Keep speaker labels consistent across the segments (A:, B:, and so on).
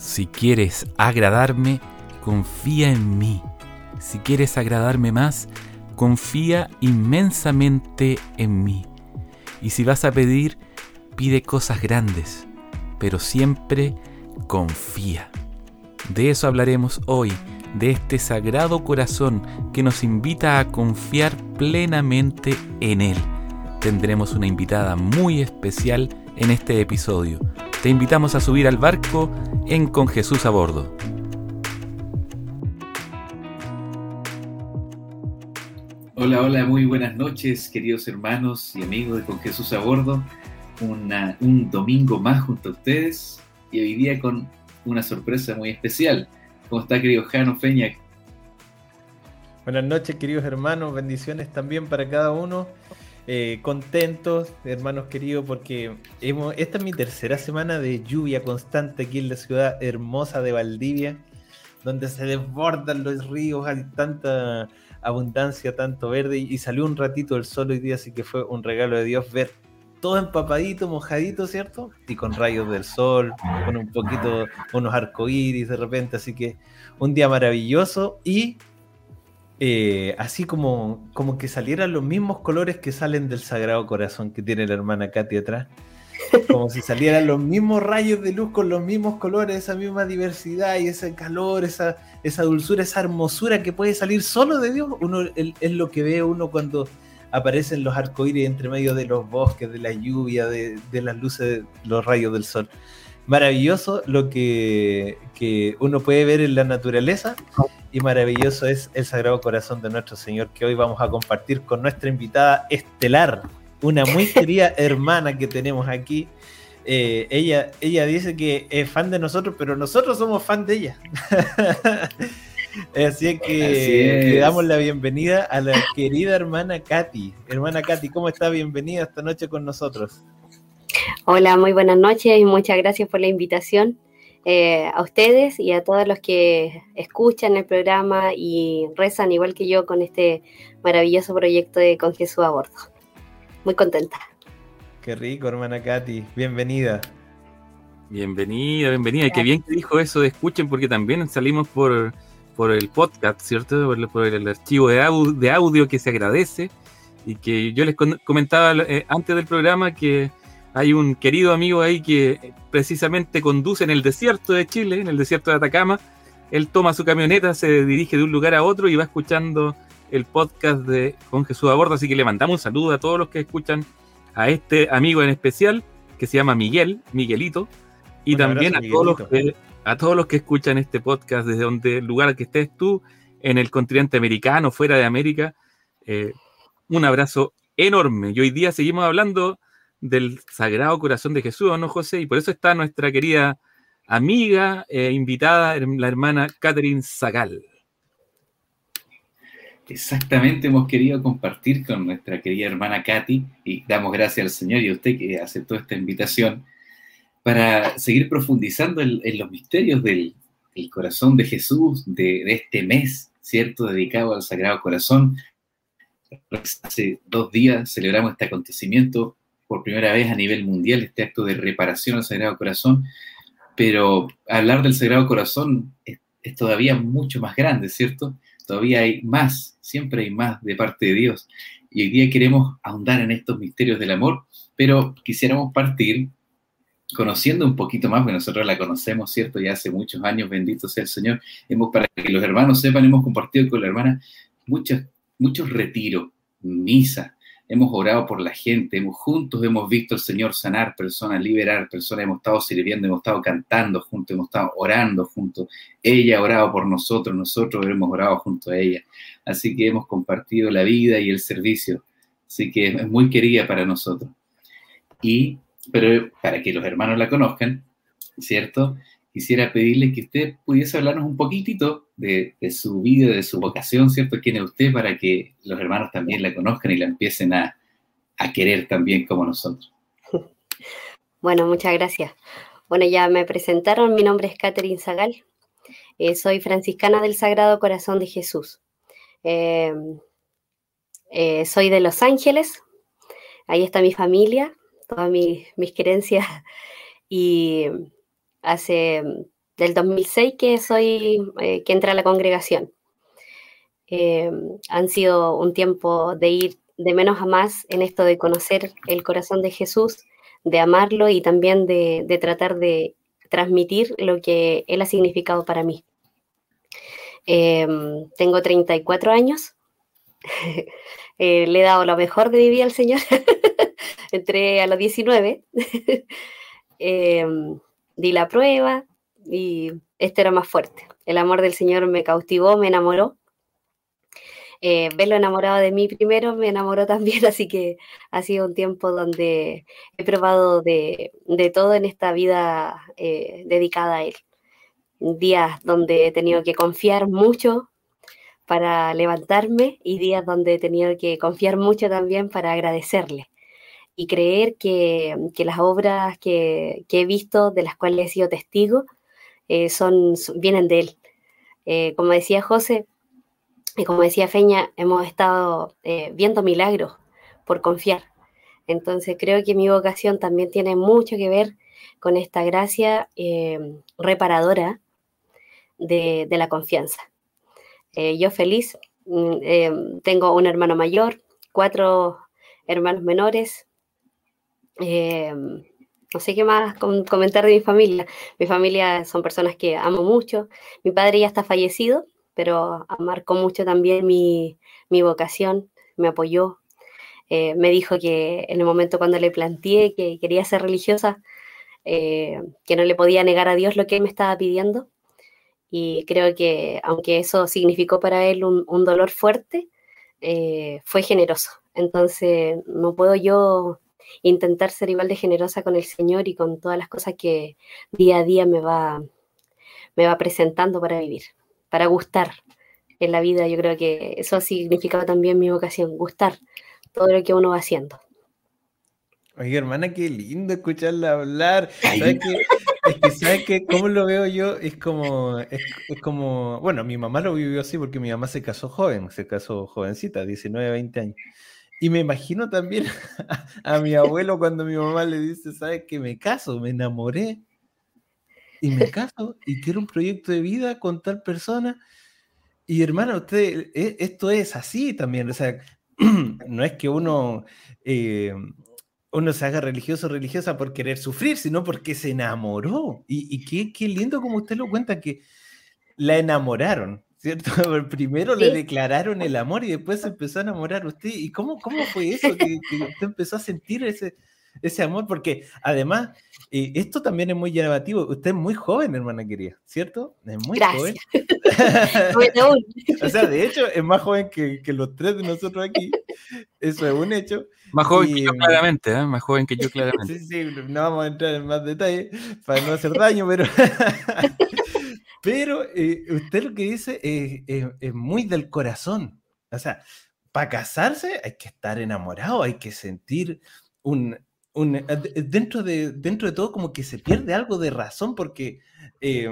A: Si quieres agradarme, confía en mí. Si quieres agradarme más, confía inmensamente en mí. Y si vas a pedir, pide cosas grandes, pero siempre confía. De eso hablaremos hoy, de este sagrado corazón que nos invita a confiar plenamente en Él. Tendremos una invitada muy especial en este episodio. Te invitamos a subir al barco en Con Jesús a bordo.
B: Hola, hola, muy buenas noches, queridos hermanos y amigos de Con Jesús a bordo. un domingo más junto a ustedes y hoy día con una sorpresa muy especial. ¿Cómo está, querido Jano Feña?
C: Buenas noches, queridos hermanos. Bendiciones también para cada uno. Eh, contentos, hermanos queridos, porque esta es mi tercera semana de lluvia constante aquí en la ciudad hermosa de Valdivia, donde se desbordan los ríos, hay tanta abundancia, tanto verde, y, salió un ratito el sol hoy día, así que fue un regalo de Dios ver todo empapadito, mojadito, ¿cierto? Y con rayos del sol, con un poquito, unos arcoíris de repente, así que un día maravilloso y eh, así como, como que salieran los mismos colores que salen del Sagrado Corazón que tiene la hermana Katy atrás. Como si salieran los mismos rayos de luz con los mismos colores, esa misma diversidad y ese calor, esa, esa dulzura, esa hermosura que puede salir solo de Dios. Uno es lo que ve uno cuando aparecen los arcoíris entre medio de los bosques, de la lluvia, de, las luces, los rayos del sol. Maravilloso lo que, uno puede ver en la naturaleza y maravilloso es el Sagrado Corazón de nuestro Señor que hoy vamos a compartir con nuestra invitada estelar, una muy querida hermana que tenemos aquí. Eh, ella, ella dice que es fan de nosotros, pero nosotros somos fan de ella. Así es que le damos la bienvenida a la querida hermana Katy. Hermana Katy, ¿cómo está? Bienvenida esta noche con nosotros.
D: Hola, muy buenas noches y muchas gracias por la invitación. Eh, a ustedes y a todos los que escuchan el programa y rezan igual que yo con este maravilloso proyecto de Con Jesús a bordo. Muy contenta.
C: Qué rico, hermana Katy. Bienvenida.
A: Bienvenida, bienvenida. Y qué bien que dijo eso de escuchen porque también salimos por por el podcast, ¿cierto? Por, el archivo de, audio, que se agradece y que yo les comentaba eh, antes del programa que hay un querido amigo ahí que precisamente conduce en el desierto de Chile, en el desierto de Atacama. Él toma su camioneta, se dirige de un lugar a otro y va escuchando el podcast de Con Jesús a bordo. Así que le mandamos un saludo a todos los que escuchan a este amigo en especial que se llama Miguel, Miguelito, y también a todos los que a todos los que escuchan este podcast desde donde el lugar que estés tú, en el continente americano, fuera de América, eh, un abrazo enorme. Y hoy día seguimos hablando del Sagrado Corazón de Jesús, ¿no, José? Y por eso está nuestra querida amiga, e invitada, la hermana Catherine Zagal.
B: Exactamente, hemos querido compartir con nuestra querida hermana Katy y damos gracias al Señor y a usted que aceptó esta invitación para seguir profundizando en, los misterios del, corazón de Jesús, de, este mes, ¿cierto? Dedicado al Sagrado Corazón. Hace dos días celebramos este acontecimiento por primera vez a nivel mundial, este acto de reparación al Sagrado Corazón, pero hablar del Sagrado Corazón es, todavía mucho más grande, ¿cierto? Todavía hay más, siempre hay más de parte de Dios. Y hoy día queremos ahondar en estos misterios del amor, pero quisiéramos partir conociendo un poquito más, porque nosotros la conocemos, ¿cierto? Ya hace muchos años, bendito sea el Señor. Hemos, para que los hermanos sepan, hemos compartido con la hermana muchos, muchos retiros, misa, hemos orado por la gente, hemos juntos hemos visto al Señor sanar personas, liberar personas, hemos estado sirviendo, hemos estado cantando juntos, hemos estado orando juntos. Ella ha orado por nosotros, nosotros hemos orado junto a ella. Así que hemos compartido la vida y el servicio. Así que es muy querida para nosotros. Y pero para que los hermanos la conozcan, ¿cierto? Quisiera pedirle que usted pudiese hablarnos un poquitito de, su vida, de su vocación, ¿cierto? ¿Quién es usted para que los hermanos también la conozcan y la empiecen a, querer también como nosotros?
D: Bueno, muchas gracias. Bueno, ya me presentaron, mi nombre es Catherine Zagal, eh, soy franciscana del Sagrado Corazón de Jesús. Eh, eh, soy de Los Ángeles, ahí está mi familia, todas mis, mis creencias. Y hace del 2006 que soy, que entra a la congregación. han sido un tiempo de ir de menos a más en esto de conocer el corazón de Jesús, de amarlo y también de, tratar de transmitir lo que Él ha significado para mí. Em, tengo 34 años, eh, le he dado lo mejor de mi vida al Señor, entré a los 19, em, di la prueba y este era más fuerte. El amor del Señor me cautivó, me enamoró eh, verlo enamorado de mí primero me enamoró también, así que ha sido un tiempo donde he probado de, todo en esta vida eh, dedicada a él. Días donde he tenido que confiar mucho para levantarme y días donde he tenido que confiar mucho también para agradecerle y creer que, las obras que, he visto, de las cuales he sido testigo, eh, son, vienen de él. como decía José, y como decía Feña, hemos estado eh, viendo milagros por confiar. Entonces creo que mi vocación también tiene mucho que ver con esta gracia eh, reparadora de, la confianza. Eh, yo feliz, mm, tengo un hermano mayor, cuatro hermanos menores. No sé qué más comentar de mi familia. Mi familia son personas que amo mucho. Mi padre ya está fallecido, pero marcó mucho también mi, vocación, me apoyó, eh, me dijo que en el momento cuando le planteé que quería ser religiosa, eh, que no le podía negar a Dios lo que él me estaba pidiendo. Y creo que aunque eso significó para él un, dolor fuerte, eh, fue generoso. Entonces no puedo yo intentar ser igual de generosa con el Señor y con todas las cosas que día a día me va, me va presentando para vivir para gustar en la vida. Yo creo que eso ha significado también mi vocación, gustar todo lo que uno va haciendo.
C: Oye, hermana, qué lindo escucharla hablar. ¿Sabes qué? Es que, ¿sabes qué? ¿Cómo lo veo yo? Es como, es, como, bueno, mi mamá lo vivió así porque mi mamá se casó joven, se casó jovencita, 19, 20 años. Y me imagino también a, mi abuelo cuando mi mamá le dice, ¿sabes qué? Me caso, me enamoré y me caso y quiero un proyecto de vida con tal persona. Y hermano, usted, e, esto es así también, o sea, no es que uno, eh, uno se haga religioso o religiosa por querer sufrir, sino porque se enamoró. Y, qué, lindo como usted lo cuenta, que la enamoraron, ¿cierto? Primero le declararon el amor y después se empezó a enamorar usted. ¿Y cómo, cómo fue eso que, que usted empezó a sentir ese, ese amor, porque además, eh, esto también es muy llamativo. Usted es muy joven, hermana querida, ¿cierto? Es muy joven. o sea, de hecho, es más joven que, los tres de nosotros aquí. Eso es un hecho.
A: Más joven que yo, claramente, ¿eh? Más joven que yo, claramente.
C: Sí, sí, no vamos a entrar en más detalle para no hacer daño, pero. Pero eh, usted lo que dice es muy del corazón. O sea, para casarse hay que estar enamorado, hay que sentir un, eh, eh, dentro, de, dentro de todo como que se pierde algo de razón porque eh,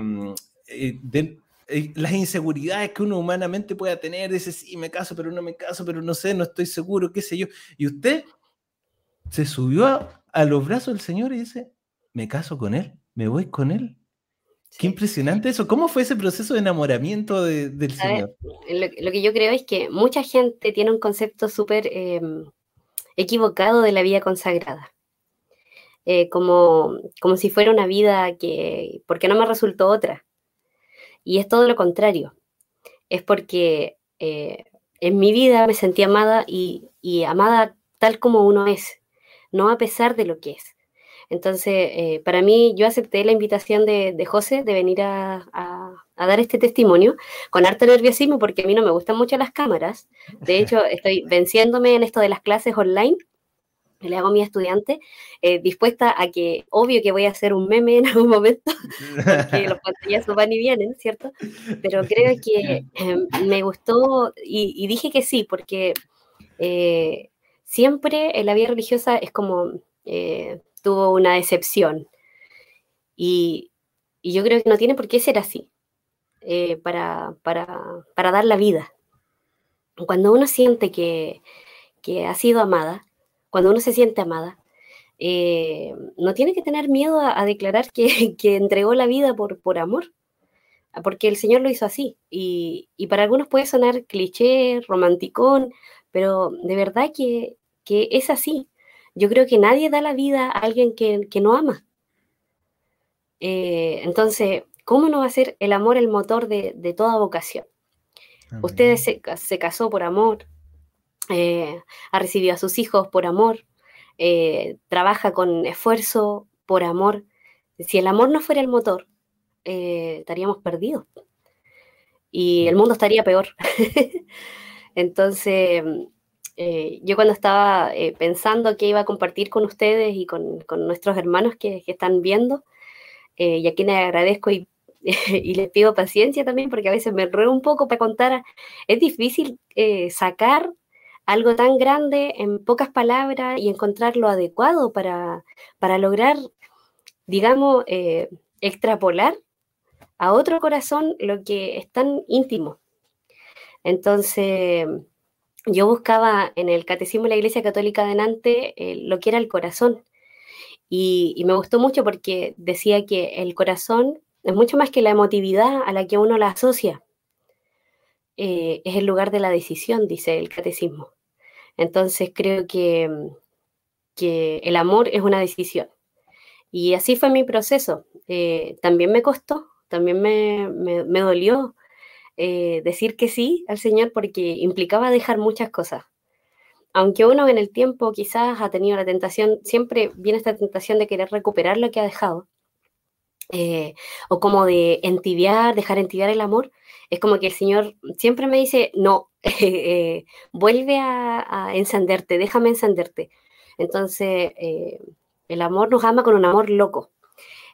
C: las inseguridades que uno humanamente pueda tener, dice, sí, me caso, pero no me caso, pero no sé, no estoy seguro, qué sé yo. Y usted se subió a, los brazos del Señor y dice, me caso con Él, me voy con Él. Qué impresionante eso. ¿Cómo fue ese proceso de enamoramiento del Señor?
D: lo, que yo creo es que mucha gente tiene un concepto súper em, equivocado de la vida consagrada. Eh, como, como si fuera una vida que, porque no me resultó otra. Y es todo lo contrario. Es porque eh, en mi vida me sentí amada y, amada tal como uno es, no a pesar de lo que es. Entonces, eh, para mí, yo acepté la invitación de, José de venir a, a, dar este testimonio con harto nerviosismo porque a mí no me gustan mucho las cámaras. De hecho, estoy venciéndome en esto de las clases online le hago a mi estudiante, eh, dispuesta a que, obvio que voy a hacer un meme en algún momento, porque los pantallazos van y vienen, ¿cierto? Pero creo que em, me gustó y, dije que sí, porque eh, siempre en la vida religiosa es como, eh, tuvo una decepción. Y, yo creo que no tiene por qué ser así, para, para, para, dar la vida. Cuando uno siente que, que ha sido amada, cuando uno se siente amada, eh, no tiene que tener miedo a, declarar que, entregó la vida por, por amor. porque el Señor lo hizo así. Y, para algunos puede sonar cliché, romanticón, pero de verdad que, es así. Yo creo que nadie da la vida a alguien que, no ama. Eh, entonces, ¿cómo no va a ser el amor el motor de, toda vocación? Usted se, casó por amor, eh, ha recibido a sus hijos por amor, eh, trabaja con esfuerzo por amor. Si el amor no fuera el motor, estaríamos perdidos y el mundo estaría peor. Entonces, eh, yo cuando estaba eh, pensando que iba a compartir con ustedes y con, nuestros hermanos que, están viendo, y a quienes agradezco y, les pido paciencia también, porque a veces me enredo un poco para contar, es difícil sacar algo tan grande en pocas palabras y encontrar lo adecuado para, para lograr, digamos, extrapolar a otro corazón lo que es tan íntimo. Entonces, yo buscaba en el Catecismo de la Iglesia Católica de Nantes eh, lo que era el corazón. Y, me gustó mucho porque decía que el corazón es mucho más que la emotividad a la que uno la asocia. Eh, es el lugar de la decisión, dice el Catecismo. Entonces, creo que, que el amor es una decisión. Y así fue mi proceso. Eh, también me costó, también me, dolió eh, decir que sí al Señor porque implicaba dejar muchas cosas. Aunque uno en el tiempo quizás ha tenido la tentación, siempre viene esta tentación de querer recuperar lo que ha dejado, eh, o como de entibiar, dejar entibiar el amor, es como que el Señor siempre me dice, no, eh, vuelve a, encenderte, déjame encenderte. Entonces, el amor nos ama con un amor loco,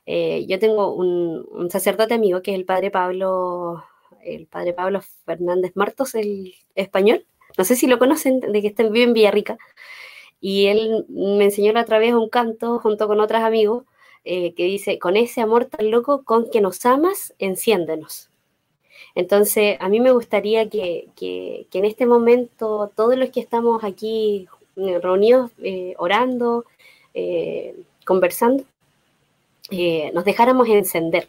D: yo tengo un, sacerdote amigo que es el padre Pablo, el padre Pablo Fernández Martos, el español. No sé si lo conocen, de que está, vive en Villarrica. Y él me enseñó la otra vez un canto junto con otros amigos eh, que dice, con ese amor tan loco con que nos amas, enciéndenos. Entonces, a mí me gustaría que, que, en este momento todos los que estamos aquí eh, reunidos, orando, conversando, eh, nos dejáramos encender.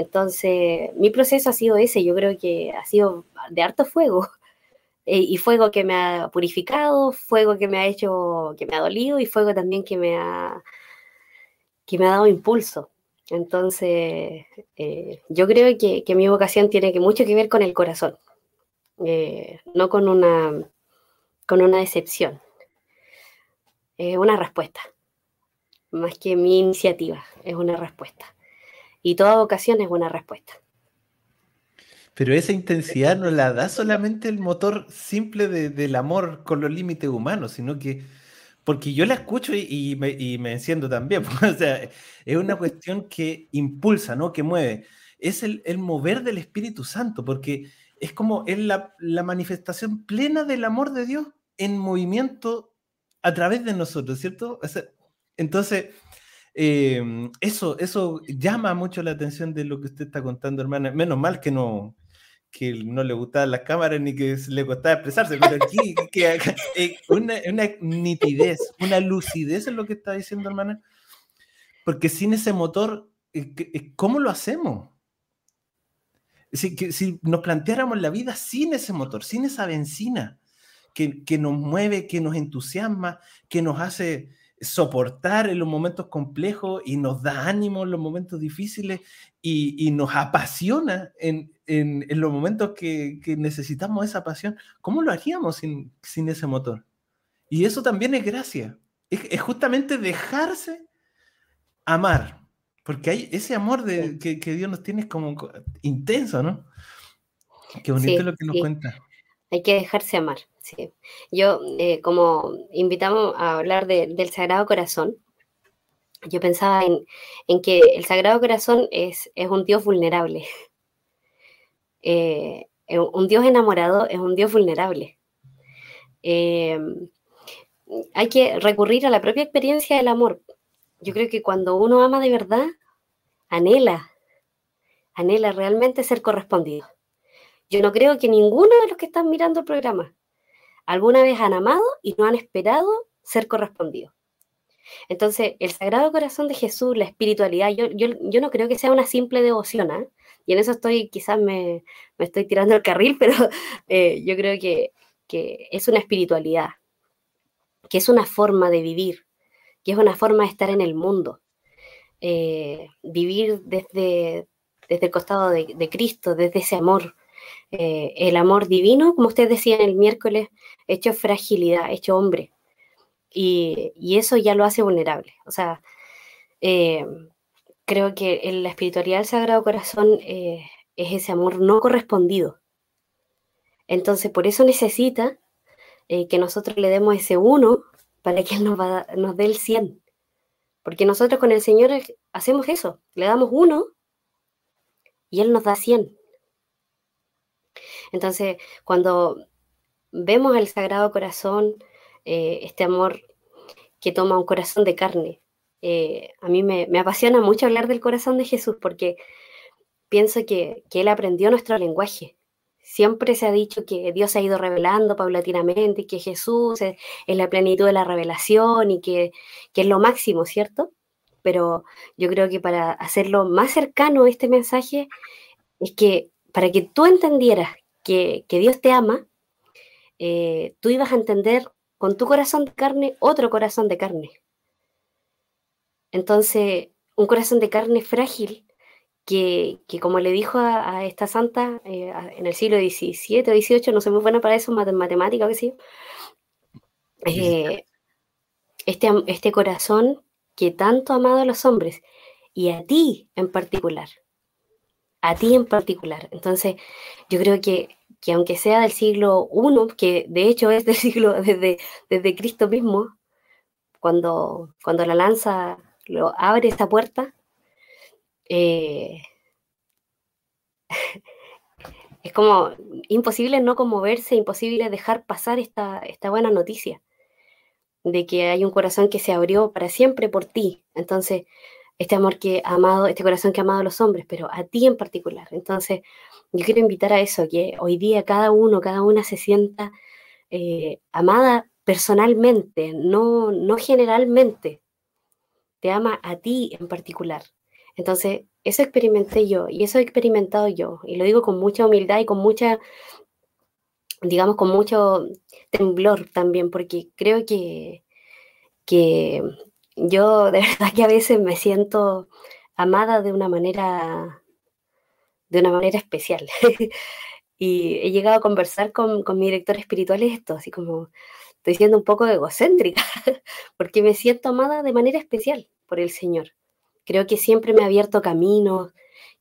D: Entonces, mi proceso ha sido ese, yo creo que ha sido de harto fuego. Eh, y fuego que me ha purificado, fuego que me ha hecho, que me ha dolido y fuego también que me ha, que me ha dado impulso. Entonces, eh, yo creo que, mi vocación tiene que mucho que ver con el corazón, no con una, con una decepción. una respuesta más que mi iniciativa, es una respuesta. Y toda vocación es una respuesta.
C: Pero esa intensidad no la da solamente el motor simple del amor con los límites humanos, sino que, porque yo la escucho y, me, enciendo también, o sea, es una cuestión que impulsa, ¿no? Que mueve. Es el, mover del Espíritu Santo, porque es como es la, manifestación plena del amor de Dios en movimiento a través de nosotros, ¿cierto? Entonces, em, eso, eso llama mucho la atención de lo que usted está contando, hermana. Menos mal que no, que no le gustaban las cámaras ni que le costaba expresarse, pero aquí que, eh, una, nitidez, una lucidez en lo que está diciendo, hermana. Porque sin ese motor, eh, eh, ¿cómo lo hacemos? Si, que, si nos planteáramos la vida sin ese motor, sin esa benzina que, que nos mueve, que nos entusiasma, que nos hace soportar en los momentos complejos y nos da ánimo en los momentos difíciles y, nos apasiona en, los momentos que, necesitamos esa pasión. ¿Cómo lo haríamos sin, ese motor? Y eso también es gracia. Es, justamente dejarse amar, porque hay ese amor de, que, Dios nos tiene como intenso, ¿no? Qué bonito lo que nos cuenta.
D: Hay que dejarse amar. Sí. Yo, eh, como invitamos a hablar del Sagrado Corazón, yo pensaba en, que el Sagrado Corazón es, es un Dios vulnerable. Eh, un Dios enamorado es un Dios vulnerable. Eh, hay que recurrir a la propia experiencia del amor. Yo creo que cuando uno ama de verdad, anhela, anhela realmente ser correspondido. Yo no creo que ninguno de los que están mirando el programa alguna vez han amado y no han esperado ser correspondidos. Entonces, el Sagrado Corazón de Jesús, la espiritualidad, yo, yo, no creo que sea una simple devoción, ¿ah? Y en eso estoy, quizás me, estoy tirando el carril, pero eh, yo creo que, es una espiritualidad, que es una forma de vivir, que es una forma de estar en el mundo. Eh, vivir desde, desde el costado de, Cristo, desde ese amor, eh, el amor divino, como ustedes decían el miércoles, hecho fragilidad, hecho hombre. Y, eso ya lo hace vulnerable. O sea, eh, creo que en la espiritualidad del Sagrado Corazón eh, es ese amor no correspondido. Entonces, por eso necesita que nosotros le demos ese uno para que Él nos, nos dé el 100. Porque nosotros con el Señor hacemos eso, le damos uno y Él nos da 100. Entonces, cuando vemos el Sagrado Corazón, eh, este amor que toma un corazón de carne, eh, a mí me, apasiona mucho hablar del corazón de Jesús porque pienso que, Él aprendió nuestro lenguaje. Siempre se ha dicho que Dios ha ido revelando paulatinamente que Jesús es, la plenitud de la revelación y que, es lo máximo, ¿cierto? pero yo creo que para hacerlo más cercano este mensaje es que para que tú entendieras que, Dios te ama, eh, tú ibas a entender con tu corazón de carne otro corazón de carne. Entonces, un corazón de carne frágil que, como le dijo a, esta santa eh, en el siglo XVII o XVIII, no sé muy buena para eso, matemática o qué sé yo, eh, este, este corazón que tanto ha amado a los hombres y a ti en particular. A ti en particular. Entonces, yo creo que, aunque sea del siglo I, que de hecho es del siglo desde, desde Cristo mismo, cuando, cuando la lanza lo abre esta puerta, eh, es como imposible no conmoverse, imposible dejar pasar esta, esta buena noticia de que hay un corazón que se abrió para siempre por ti. Entonces, este amor que ha amado, este corazón que ha amado a los hombres, pero a ti en particular. Entonces, yo quiero invitar a eso, que hoy día cada uno, cada una se sienta eh, amada personalmente, no, no generalmente. Te ama a ti en particular. Entonces, eso experimenté yo y eso he experimentado yo. Y lo digo con mucha humildad y con mucha digamos, con mucho temblor también, porque creo que, que yo de verdad que a veces me siento amada de una manera, de una manera especial. y he llegado a conversar con, con mi director espiritual esto, así como estoy siendo un poco egocéntrica, porque me siento amada de manera especial por el Señor. Creo que siempre me ha abierto caminos,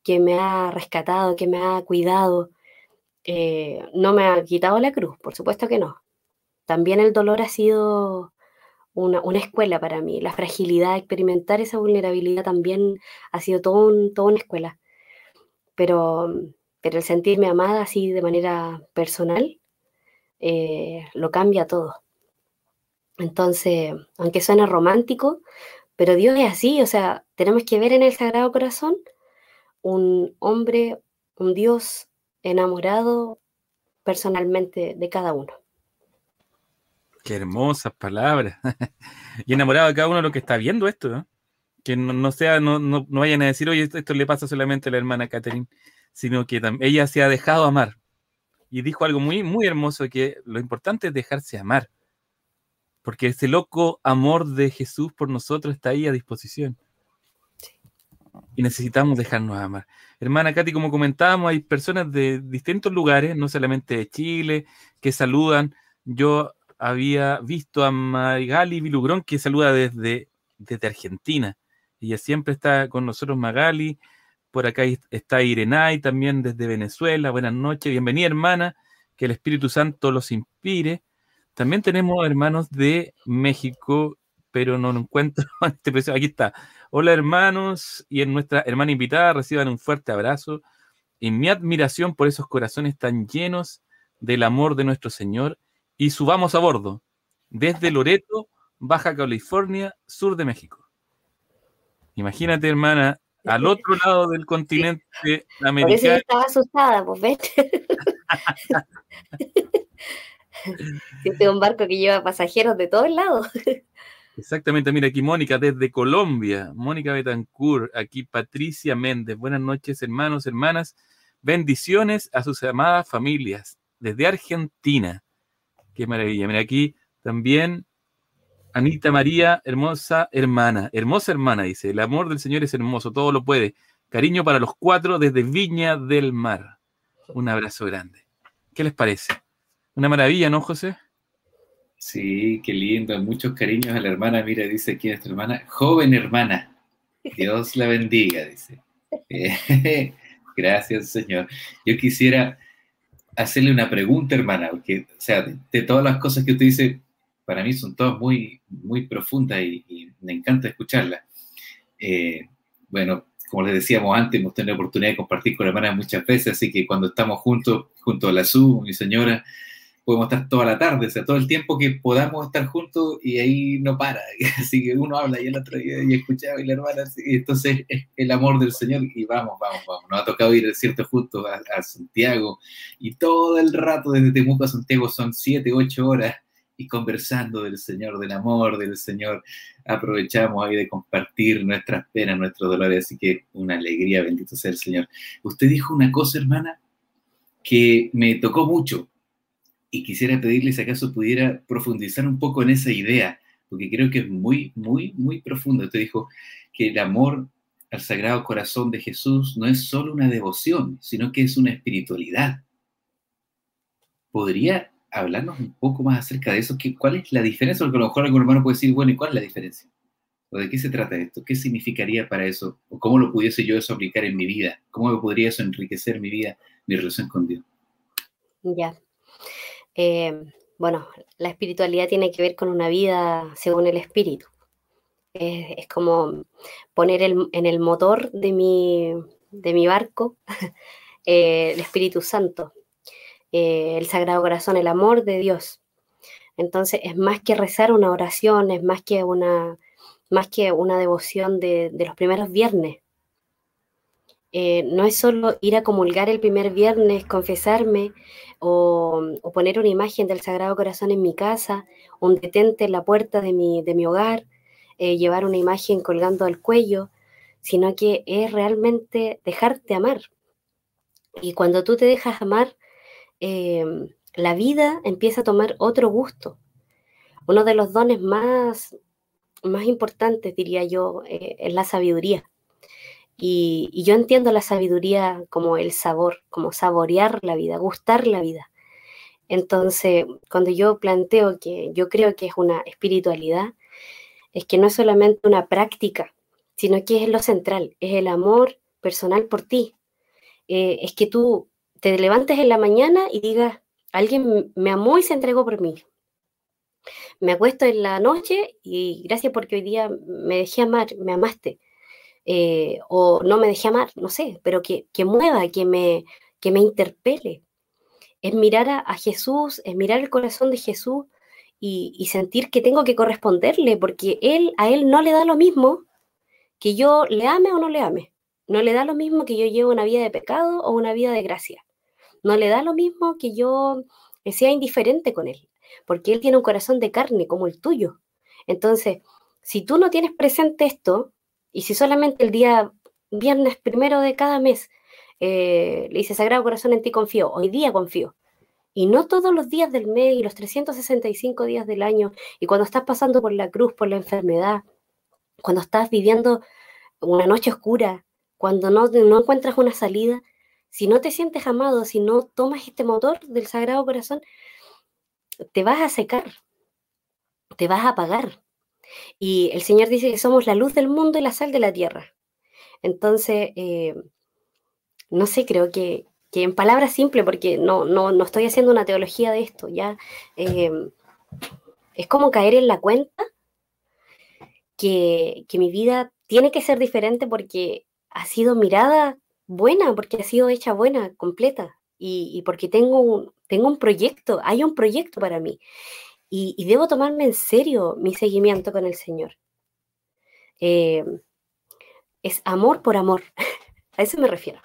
D: que me ha rescatado, que me ha cuidado, eh, no me ha quitado la cruz, por supuesto que no. También el dolor ha sido una, escuela para mí. La fragilidad, experimentar esa vulnerabilidad también ha sido todo toda una escuela. Pero, pero el sentirme amada así de manera personal eh, lo cambia todo. Entonces, aunque suene romántico, pero Dios es así, o sea, tenemos que ver en el Sagrado Corazón un hombre, un Dios enamorado personalmente de cada uno.
A: Qué hermosas palabras. y enamorado de cada uno de lo que está viendo esto, Que no, sea, no, no, vayan a decir, oye, esto, le pasa solamente a la hermana Catherine, sino que ella se ha dejado amar. Y dijo algo muy, muy hermoso, que lo importante es dejarse amar. Porque ese loco amor de Jesús por nosotros está ahí a disposición y necesitamos dejarnos amar. Hermana Katy, como comentábamos, hay personas de distintos lugares, no solamente de Chile, que saludan. Yo había visto a Magali Vilugrón que saluda desde, desde Argentina. Ella siempre está con nosotros, Magali. Por acá está Irenay también desde Venezuela. Buenas noches, bienvenida hermana. Que el Espíritu Santo los inspire. También tenemos hermanos de México, pero no lo encuentro. Este Aquí está. Hola hermanos y en nuestra hermana invitada reciban un fuerte abrazo y mi admiración por esos corazones tan llenos del amor de nuestro Señor y subamos a bordo desde Loreto, Baja California, sur de México. Imagínate, hermana, al otro lado del continente americano. Por eso
D: estaba asustada, pues ves.
A: Este
D: un barco que lleva pasajeros de todos lados.
A: Exactamente, mira aquí Mónica desde Colombia, Mónica Betancourt, aquí Patricia Méndez. Buenas noches, hermanos, hermanas. Bendiciones a sus amadas familias desde Argentina. Qué maravilla. Mira aquí también Anita María, hermosa hermana. Hermosa hermana, dice. El amor del Señor es hermoso, todo lo puede. Cariño para los cuatro desde Viña del Mar. Un abrazo grande. ¿Qué les parece? Una maravilla, ¿no, José?
B: Sí, qué lindo. Muchos cariños a la hermana. Mira, dice aquí esta hermana. Joven hermana. Dios la bendiga, dice. gracias, Señor. Yo quisiera hacerle una pregunta, hermana, porque, o sea, de, todas las cosas que usted dice, para mí son todas muy, muy profundas y, me encanta escucharlas. Eh, bueno, como les decíamos antes, hemos tenido la oportunidad de compartir con la hermana muchas veces, así que cuando estamos juntos, junto a la SU, mi señora, podemos estar toda la tarde, o sea, todo el tiempo que podamos estar juntos y ahí no para. Así que uno habla y el otro día y escuchaba y la hermana, y entonces es el amor del Señor y vamos, vamos, vamos. Nos ha tocado ir, cierto, juntos a, Santiago y todo el rato desde Temuco a Santiago son siete, ocho horas y conversando del Señor, del amor del Señor. Aprovechamos ahí de compartir nuestras penas, nuestros dolores, así que una alegría, bendito sea el Señor. Usted dijo una cosa, hermana, que me tocó mucho y quisiera pedirle si acaso pudiera profundizar un poco en esa idea, porque creo que es muy, muy, muy profundo. Usted dijo que el amor al Sagrado Corazón de Jesús no es solo una devoción, sino que es una espiritualidad. ¿Podría hablarnos un poco más acerca de eso? ¿Cuál es la diferencia? Porque a lo mejor algún hermano puede decir, bueno, ¿y cuál es la diferencia? ¿O de qué se trata esto? ¿Qué significaría para eso? ¿O cómo lo pudiese yo aplicar en mi vida? ¿Cómo me podría eso enriquecer mi vida, mi relación con Dios?
D: Ya, eh, bueno, la espiritualidad tiene que ver con una vida según el espíritu. es como poner en el motor de mi, de mi barco eh, el Espíritu Santo, eh, el Sagrado Corazón, el amor de Dios. Entonces es más que rezar una oración, es más que una, más que una devoción de, de los primeros viernes. No es solo ir a comulgar el primer viernes, confesarme o, poner una imagen del Sagrado Corazón en mi casa, un detente en la puerta de mi, de mi hogar, eh, llevar una imagen colgando al cuello, sino que es realmente dejarte amar. Y cuando tú te dejas amar, em, la vida empieza a tomar otro gusto. Uno de los dones más, más importantes, diría yo, eh, es la sabiduría. Y, yo entiendo la sabiduría como el sabor, como saborear la vida, gustar la vida. Entonces, cuando yo planteo que yo creo que es una espiritualidad, es que no es solamente una práctica, sino que es lo central, es el amor personal por ti. Eh, es que tú te levantes en la mañana y digas, alguien me amó y se entregó por mí. Me acuesto en la noche y gracias porque hoy día me dejé amar, me amaste. Eh, o no me deje amar, no sé, pero que, mueva, que me, que me interpele. Es mirar a, Jesús, es mirar el corazón de Jesús y, sentir que tengo que corresponderle, porque él, a Él no le da lo mismo que yo le ame o no le ame. No le da lo mismo que yo lleve una vida de pecado o una vida de gracia. No le da lo mismo que yo sea indiferente con Él, porque Él tiene un corazón de carne como el tuyo. Entonces, si tú no tienes presente esto, y si solamente el día viernes primero de cada mes eh, le dice Sagrado Corazón en ti confío, hoy día confío, y no todos los días del mes y los 365 días del año, y cuando estás pasando por la cruz, por la enfermedad, cuando estás viviendo una noche oscura, cuando no, no encuentras una salida, si no te sientes amado, si no tomas este motor del Sagrado Corazón, te vas a secar, te vas a apagar. Y el Señor dice que somos la luz del mundo y la sal de la tierra. Entonces, eh, no sé, creo que, en palabras simples, porque no, no, no, estoy haciendo una teología de esto, ya eh, es como caer en la cuenta que, mi vida tiene que ser diferente porque ha sido mirada buena, porque ha sido hecha buena, completa, y, porque tengo tengo un proyecto, hay un proyecto para mí y, debo tomarme en serio mi seguimiento con el Señor. Eh, es amor por amor, a eso me refiero.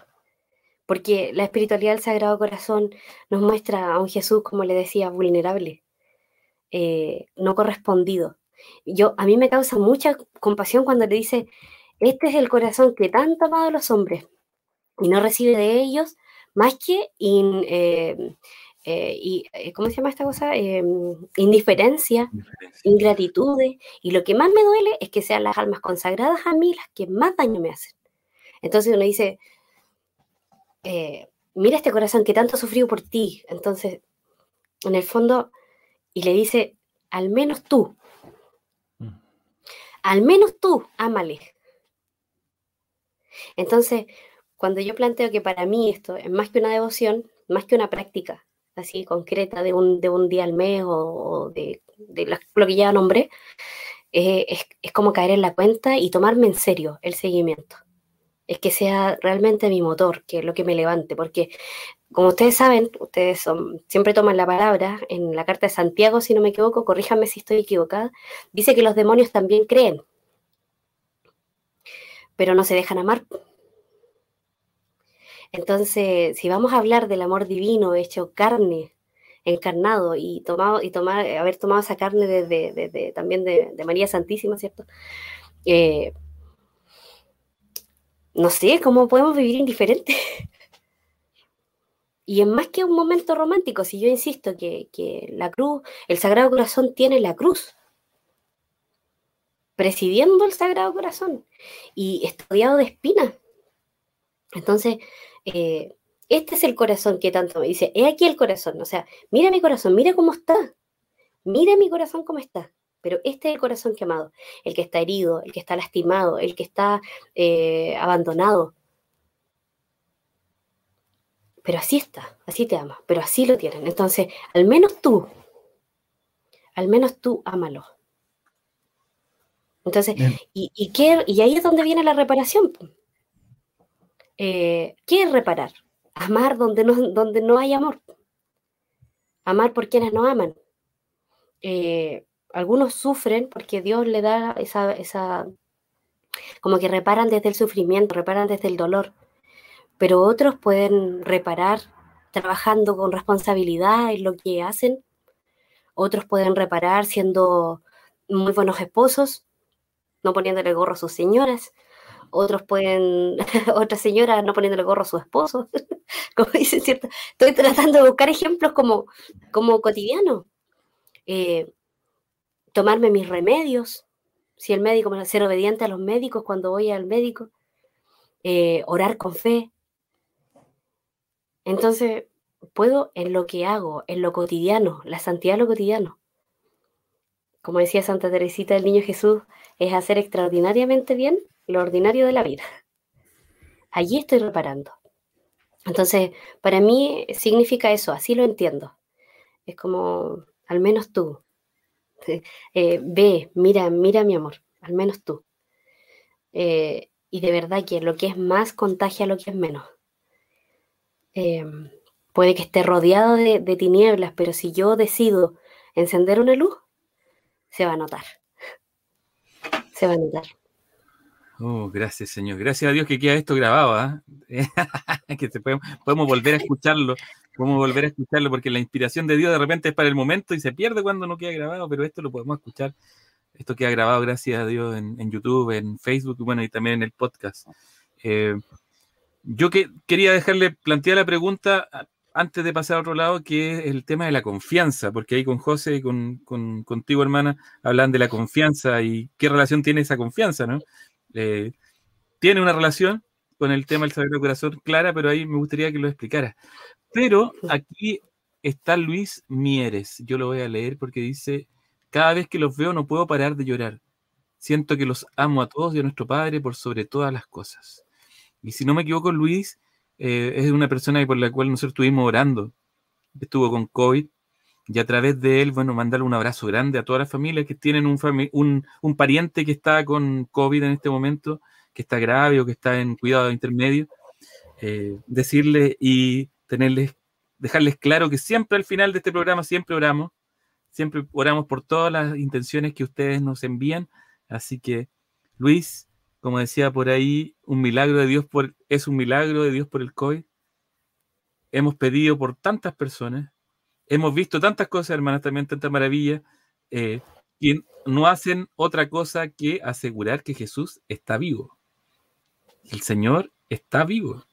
D: Porque la espiritualidad del Sagrado Corazón nos muestra a un Jesús, como le decía, vulnerable, eh, no correspondido, Yo, a mí me causa mucha compasión cuando le dice, este es el corazón que tanto amado a los hombres y no recibe de ellos más que eh, eh, y, eh, ¿cómo se llama esta cosa? indiferencia, ingratitud. Y lo que más me duele es que sean las almas consagradas a mí las que más daño me hacen. Entonces uno dice, mira este corazón que tanto ha sufrido por ti. Entonces, en el fondo, y le dice, al menos tú, mm. al menos tú, ámale. Entonces, cuando yo planteo que para mí esto es más que una devoción, más que una práctica así concreta de un, de un día al mes o, de, lo que ya nombré, es, es como caer en la cuenta y tomarme en serio el seguimiento. Es que sea realmente mi motor, que es lo que me levante, porque como ustedes saben, ustedes son, siempre toman la palabra, en la carta de Santiago, si no me equivoco, corríjame si estoy equivocada, dice que los demonios también creen, pero no se dejan amar. Entonces, si vamos a hablar del amor divino hecho carne, encarnado y tomar, haber tomado esa carne de, también de, María Santísima, ¿cierto? Eh, no sé, ¿cómo podemos vivir indiferente? y es más que un momento romántico, si yo insisto que, la cruz, el Sagrado Corazón tiene la cruz, presidiendo el Sagrado Corazón y estudiado de espinas. Entonces, eh, este es el corazón que tanto me dice, he aquí el corazón, o sea, mira mi corazón, mira cómo está, mira mi corazón cómo está, pero este es el corazón que amado, el que está herido, el que está lastimado, el que está eh, abandonado. Pero así está, así te ama, pero así lo tienen. Entonces, al menos tú, al menos tú ámalo. Entonces, y, y, y ahí es donde viene la reparación. Eh, ¿qué es reparar? Amar donde no, donde no hay amor. Amar por quienes no aman. Eh, algunos sufren porque Dios le da esa, esa, como que reparan desde el sufrimiento, reparan desde el dolor, pero otros pueden reparar trabajando con responsabilidad en lo que hacen, otros pueden reparar siendo muy buenos esposos, no poniéndole gorro a sus señoras, otros pueden, otra señora no poniéndole gorro a su esposo, como dicen, ¿cierto? Estoy tratando de buscar ejemplos como, como cotidianos. Eh, tomarme mis remedios, si el médico ser obediente a los médicos cuando voy al médico, eh, orar con fe. Entonces, puedo en lo que hago, en lo cotidiano, la santidad de lo cotidiano. Como decía Santa Teresita del Niño Jesús, es hacer extraordinariamente bien lo ordinario de la vida. Allí estoy reparando. Entonces, para mí significa eso, así lo entiendo. Es como, al menos tú. Eh, ve, mira, mira mi amor, al menos tú. Eh, y de verdad que lo que es más contagia lo que es menos. Em, puede que esté rodeado de tinieblas, pero si yo decido encender una luz, se va a notar. Se va a notar.
A: Oh, gracias, Señor. Gracias a Dios que queda esto grabado, ¿ah? que podemos, volver a escucharlo, podemos volver a escucharlo, porque la inspiración de Dios de repente es para el momento y se pierde cuando no queda grabado, pero esto lo podemos escuchar. Esto queda grabado, gracias a Dios, en, YouTube, en Facebook, bueno, y también en el podcast. Eh, yo que, quería dejarle plantear la pregunta antes de pasar a otro lado, que es el tema de la confianza, porque ahí con José y con, contigo, hermana, hablan de la confianza y qué relación tiene esa confianza, ¿no? Eh, tiene una relación con el tema del Sagrado Corazón clara, pero ahí me gustaría que lo explicara. Pero aquí está Luis Mieres, yo lo voy a leer porque dice, cada vez que los veo no puedo parar de llorar. Siento que los amo a todos y a nuestro Padre por sobre todas las cosas. Y si no me equivoco, Luis eh, es una persona por la cual nosotros estuvimos orando. Estuvo con COVID y a través de él, bueno, mandarle un abrazo grande a todas las familias que tienen un, un, pariente que está con COVID en este momento, que está grave o que está en cuidado intermedio, eh, decirle y tenerles, dejarles claro que siempre al final de este programa, siempre oramos, siempre oramos por todas las intenciones que ustedes nos envían. Así que, Luis, como decía por ahí, un milagro de Dios por, es un milagro de Dios por el COVID. Hemos pedido por tantas personas, hemos visto tantas cosas, hermanas, también tanta maravilla. Eh, que no hacen otra cosa que asegurar que Jesús está vivo. El Señor está vivo,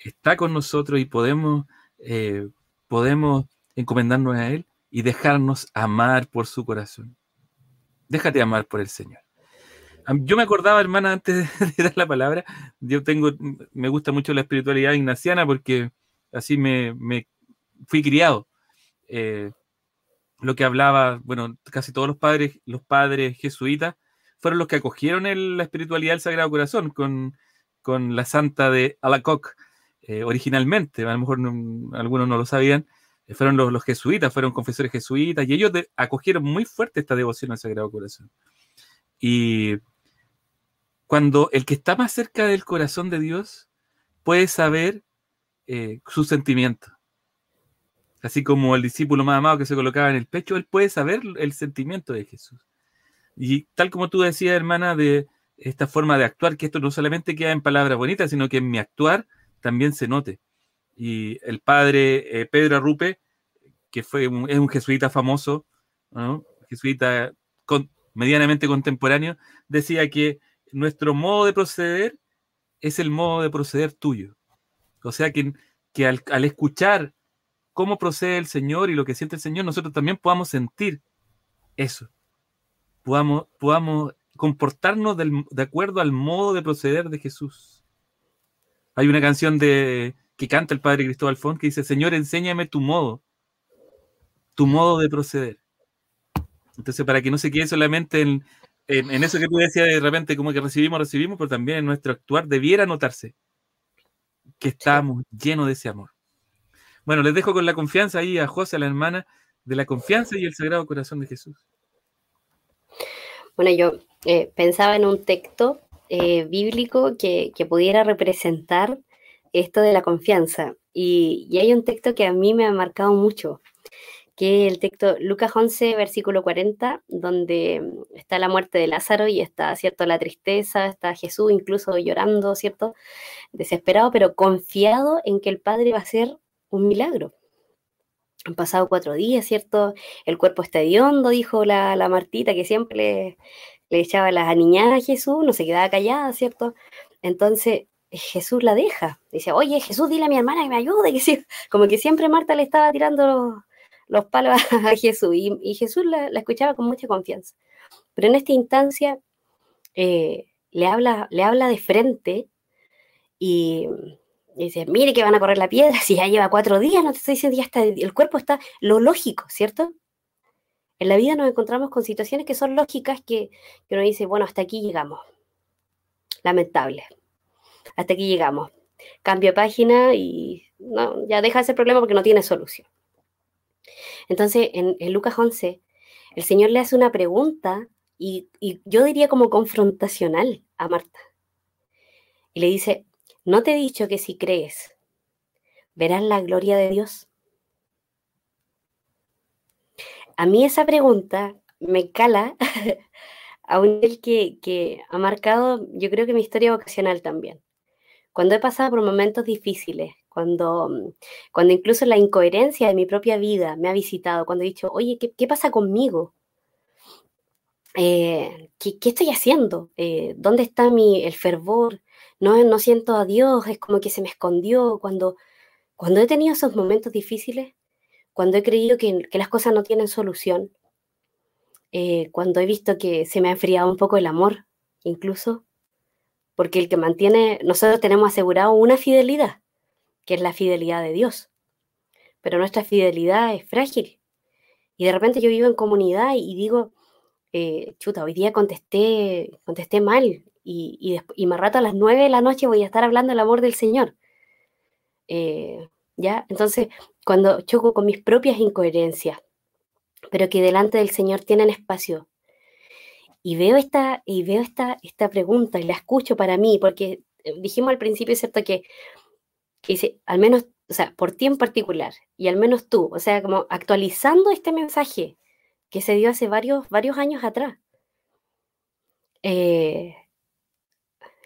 A: está con nosotros y podemos, eh, podemos encomendarnos a Él y dejarnos amar por su corazón. Déjate amar por el Señor. Yo me acordaba, hermana, antes de dar la palabra, yo tengo, me gusta mucho la espiritualidad ignaciana porque así me, fui criado. Eh, lo que hablaba, bueno, casi todos los padres, los padres jesuitas fueron los que acogieron la espiritualidad del Sagrado Corazón con, con la santa de Alacoc eh, originalmente, a lo mejor algunos no lo sabían, eh, fueron los, jesuitas, fueron confesores jesuitas y ellos acogieron muy fuerte esta devoción al Sagrado Corazón. Y cuando el que está más cerca del corazón de Dios puede saber eh, su sentimiento. Así como el discípulo más amado que se colocaba en el pecho, él puede saber el sentimiento de Jesús. Y tal como tú decías, hermana, de esta forma de actuar, que esto no solamente queda en palabras bonitas, sino que en mi actuar también se note. Y el padre eh, Pedro Arrupe, que fue es un jesuita famoso, jesuita medianamente contemporáneo, decía que nuestro modo de proceder es el modo de proceder tuyo. O sea que, que al escuchar cómo procede el Señor y lo que siente el Señor, nosotros también podamos sentir eso. Podamos, podamos comportarnos de acuerdo al modo de proceder de Jesús. Hay una canción de, que canta el Padre Cristóbal Font que dice, Señor, enséñame tu modo, tu modo de proceder. Entonces, para que no se quede solamente en, en, eso que tú decías de repente, como que recibimos, recibimos, pero también en nuestro actuar debiera notarse que estamos llenos de ese amor. Bueno, les dejo con la confianza ahí a José, la hermana, de la confianza y el Sagrado Corazón de Jesús.
D: Bueno, yo eh, pensaba en un texto eh, bíblico que, pudiera representar esto de la confianza. Y, hay un texto que a mí me ha marcado mucho, que es el texto Lucas 11, versículo 40, donde está la muerte de Lázaro y está, ¿cierto?, la tristeza, está Jesús incluso llorando, ¿cierto?, desesperado, pero confiado en que el Padre va a hacer un milagro. Han pasado cuatro días, ¿cierto? El cuerpo está hediondo, dijo la, Martita, que siempre le, le echaba las aniñadas a Jesús, no se quedaba callada, ¿cierto? Entonces Jesús la deja. Dice, oye, Jesús, dile a mi hermana que me ayude. Que Como que siempre Marta le estaba tirando los, palos a Jesús y, Jesús la, escuchaba con mucha confianza. Pero en esta instancia eh, le, habla, le habla de frente y y dice, mire que van a correr la piedra, si ya lleva cuatro días, no te estoy diciendo, ya está, el cuerpo está, lo lógico, ¿cierto? En la vida nos encontramos con situaciones que son lógicas que, que uno dice, bueno, hasta aquí llegamos. Lamentable. Hasta aquí llegamos. Cambio de página y no, ya deja ese problema porque no tiene solución. Entonces, en, Lucas 11, el Señor le hace una pregunta y, y yo diría como confrontacional a Marta. Y le dice, ¿No te he dicho que si crees, verás la gloria de Dios? A mí esa pregunta me cala a un nivel que, ha marcado, yo creo que mi historia vocacional también. Cuando he pasado por momentos difíciles, cuando, cuando incluso la incoherencia de mi propia vida me ha visitado, cuando he dicho, oye, ¿qué, pasa conmigo? Eh, ¿qué, estoy haciendo? Eh, ¿Dónde está mi, el fervor? No, no siento a Dios, es como que se me escondió. Cuando, cuando he tenido esos momentos difíciles, cuando he creído que, las cosas no tienen solución, eh, cuando he visto que se me ha enfriado un poco el amor, incluso, porque el que mantiene, nosotros tenemos asegurado una fidelidad, que es la fidelidad de Dios, pero nuestra fidelidad es frágil. Y de repente yo vivo en comunidad y digo, eh, chuta, hoy día contesté, contesté mal, y, y, más rato a las 9 de la noche voy a estar hablando del amor del Señor. Eh, ¿Ya? Entonces, cuando choco con mis propias incoherencias, pero que delante del Señor tienen espacio, y veo esta, y veo esta, esta pregunta y la escucho para mí, porque eh, dijimos al principio, ¿cierto? Que, que al menos, o sea, por ti en particular, y al menos tú, o sea, como actualizando este mensaje que se dio hace varios, varios años atrás. Eh,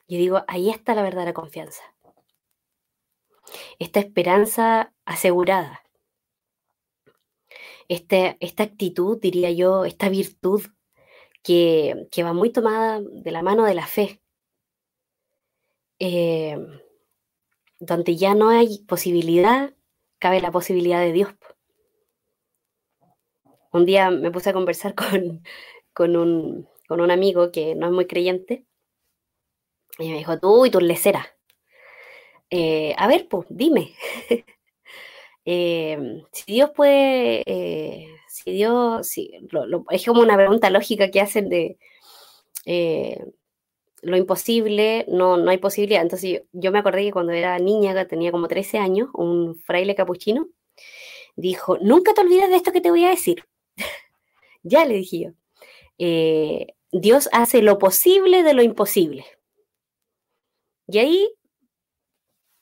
D: y digo, ahí está la verdadera confianza. Esta esperanza asegurada. este, esta actitud, diría yo, esta virtud que, va muy tomada de la mano de la fe, eh, donde ya no hay posibilidad, cabe la posibilidad de Dios. Un día me puse a conversar con, un, amigo que no es muy creyente y me dijo, tú y tus leceras. Eh, a ver, pues, dime. Eh, si Dios puede, eh, si Dios, es como una pregunta lógica que hacen de eh, lo imposible, no, no hay posibilidad. Entonces yo, me acordé que cuando era niña, tenía como 13 años, un fraile capuchino dijo, nunca te olvides de esto que te voy a decir. ya le dije yo. Dios hace lo posible de lo imposible. Y ahí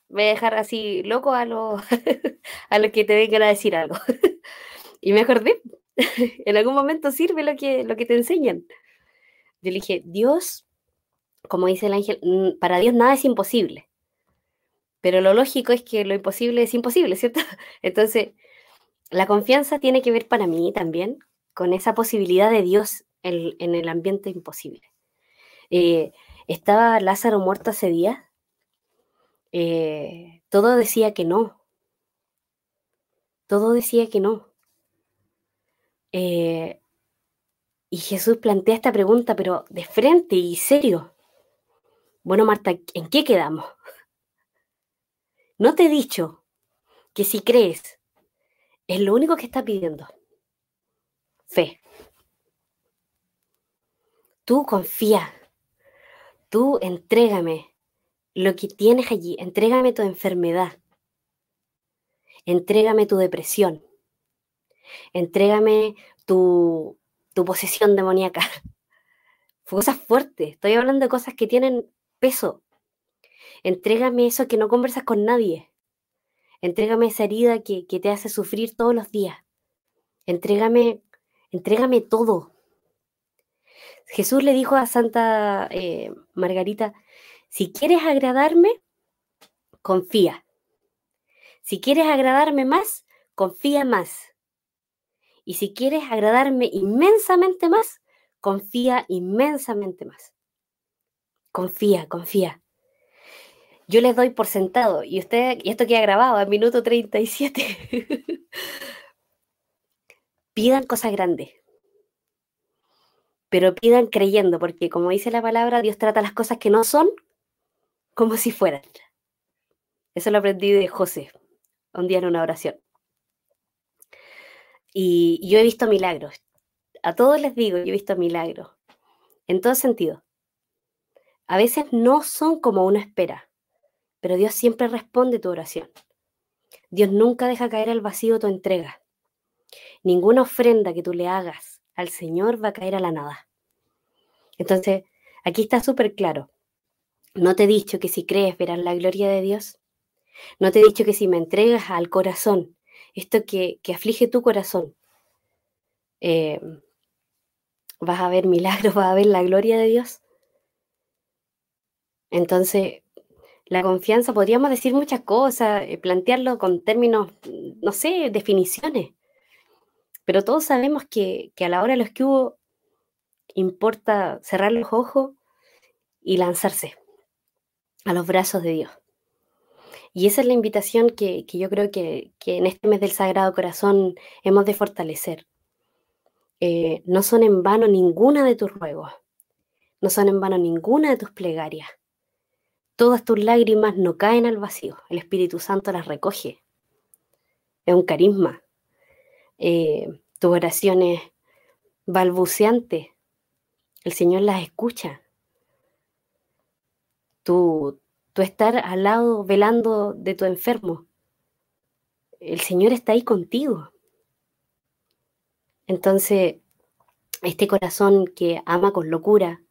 D: voy a dejar así loco a los a los que te vengan a decir algo. y me acordé, en algún momento sirve lo que, lo que te enseñan. Yo le dije, Dios, como dice el ángel, para Dios nada es imposible. Pero lo lógico es que lo imposible es imposible, ¿cierto? Entonces, la confianza tiene que ver para mí también con esa posibilidad de Dios en, en el ambiente imposible. Eh, estaba Lázaro muerto hace días eh, todo decía que no. Todo decía que no. Eh, y Jesús plantea esta pregunta, pero de frente y serio. Bueno, Marta, ¿en qué quedamos? No te he dicho que si crees, es lo único que está pidiendo. Fe. Tú confía. Tú entrégame lo que tienes allí, entrégame tu enfermedad, entrégame tu depresión, entrégame tu, tu posesión demoníaca. Cosas fuertes, estoy hablando de cosas que tienen peso. Entrégame eso que no conversas con nadie. Entrégame esa herida que, te hace sufrir todos los días. Entrégame, entrégame todo. Jesús le dijo a Santa eh, Margarita, si quieres agradarme, confía. Si quieres agradarme más, confía más. Y si quieres agradarme inmensamente más, confía inmensamente más. Confía, confía. Yo les doy por sentado, y usted, y esto queda grabado a minuto 37. pidan cosas grandes, pero pidan creyendo, porque como dice la palabra, Dios trata las cosas que no son como si fueran. Eso lo aprendí de José, un día en una oración. Y yo he visto milagros. A todos les digo, yo he visto milagros. En todo sentido. A veces no son como uno espera, pero Dios siempre responde tu oración. Dios nunca deja caer al vacío tu entrega. Ninguna ofrenda que tú le hagas al Señor va a caer a la nada. Entonces, aquí está súper claro. ¿No te he dicho que si crees verás la gloria de Dios? ¿No te he dicho que si me entregas al corazón, esto que, aflige tu corazón, eh, vas a ver milagros, vas a ver la gloria de Dios? Entonces, la confianza, podríamos decir muchas cosas, eh, plantearlo con términos, no sé, definiciones, pero todos sabemos que, que a la hora de los que hubo, importa cerrar los ojos y lanzarse a los brazos de Dios. Y esa es la invitación que, yo creo que, en este mes del Sagrado Corazón hemos de fortalecer. Eh, no son en vano ninguna de tus ruegos, no son en vano ninguna de tus plegarias. Todas tus lágrimas no caen al vacío, el Espíritu Santo las recoge. Es un carisma. Eh, tu oración es balbuceante, el Señor las escucha tu, estar al lado velando de tu enfermo. El Señor está ahí contigo. Entonces, este corazón que ama con locura,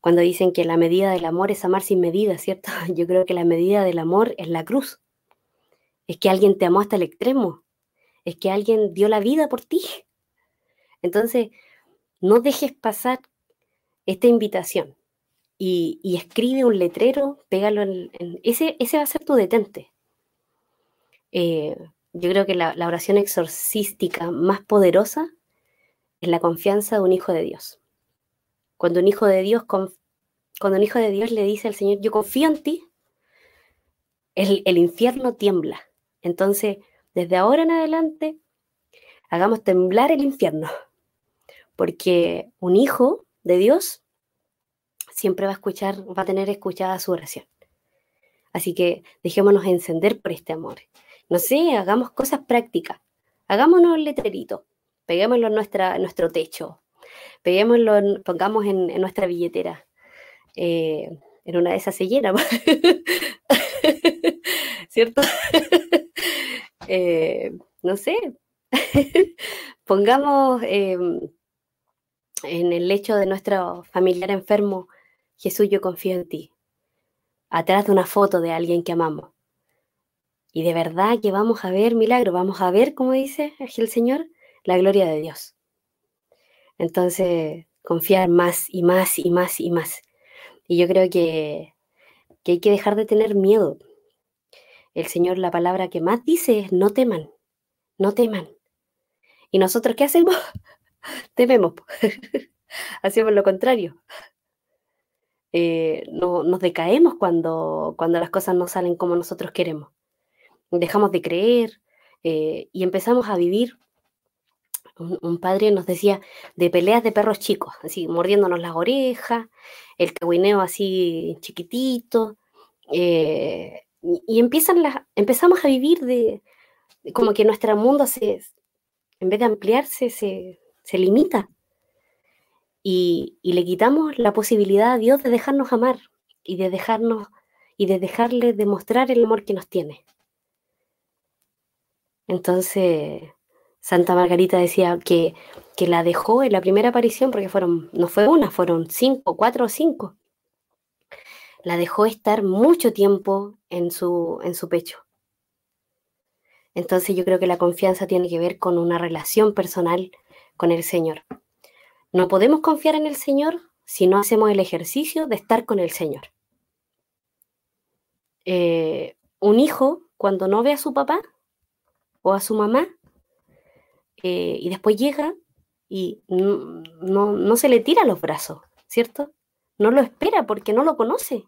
D: cuando dicen que la medida del amor es amar sin medida, ¿cierto? Yo creo que la medida del amor es la cruz. Es que alguien te amó hasta el extremo. Es que alguien dio la vida por ti. Entonces, no dejes pasar esta invitación y, escribe un letrero, pégalo en, ese, ese va a ser tu detente. Eh, yo creo que la, oración exorcística más poderosa es la confianza de un hijo de Dios. Cuando un hijo de Dios, cuando un hijo de Dios le dice al Señor, yo confío en ti, el, el infierno tiembla. Entonces, desde ahora en adelante, hagamos temblar el infierno, porque un hijo de Dios siempre va a escuchar, va a tener escuchada su oración. Así que dejémonos encender por este amor. No sé, hagamos cosas prácticas. Hagámonos el letrerito, peguémoslo en, nuestro techo, peguémoslo, pongamos en, nuestra billetera. Eh, en una de esas se llena, ¿cierto? Eh, no sé, pongamos em, en el lecho de nuestro familiar enfermo, Jesús, yo confío en ti, atrás de una foto de alguien que amamos. Y de verdad que vamos a ver milagro, vamos a ver, como dice el Señor, la gloria de Dios. Entonces, confiar más y más y más y más. Y yo creo que, que hay que dejar de tener miedo. El Señor, la palabra que más dice es no teman, no teman. ¿Y nosotros qué hacemos? Tememos. Hacemos lo contrario. Eh, no, nos decaemos cuando, cuando las cosas no salen como nosotros queremos. Dejamos de creer eh, y empezamos a vivir. Un, padre nos decía de peleas de perros chicos, así mordiéndonos las orejas, el caguineo así chiquitito. Eh, y, empiezan las, empezamos a vivir de, como que nuestro mundo se, en vez de ampliarse, se, se limita. Y, le quitamos la posibilidad a Dios de dejarnos amar y de dejarnos y de dejarle demostrar el amor que nos tiene. Entonces, Santa Margarita decía que, que la dejó en la primera aparición, porque fueron, no fue una, fueron cinco, cuatro o cinco. La dejó estar mucho tiempo en su, en su pecho. Entonces yo creo que la confianza tiene que ver con una relación personal con el Señor. No podemos confiar en el Señor si no hacemos el ejercicio de estar con el Señor. Eh, un hijo, cuando no ve a su papá o a su mamá, eh, y después llega y no, no, se le tira los brazos, ¿cierto? No lo espera porque no lo conoce.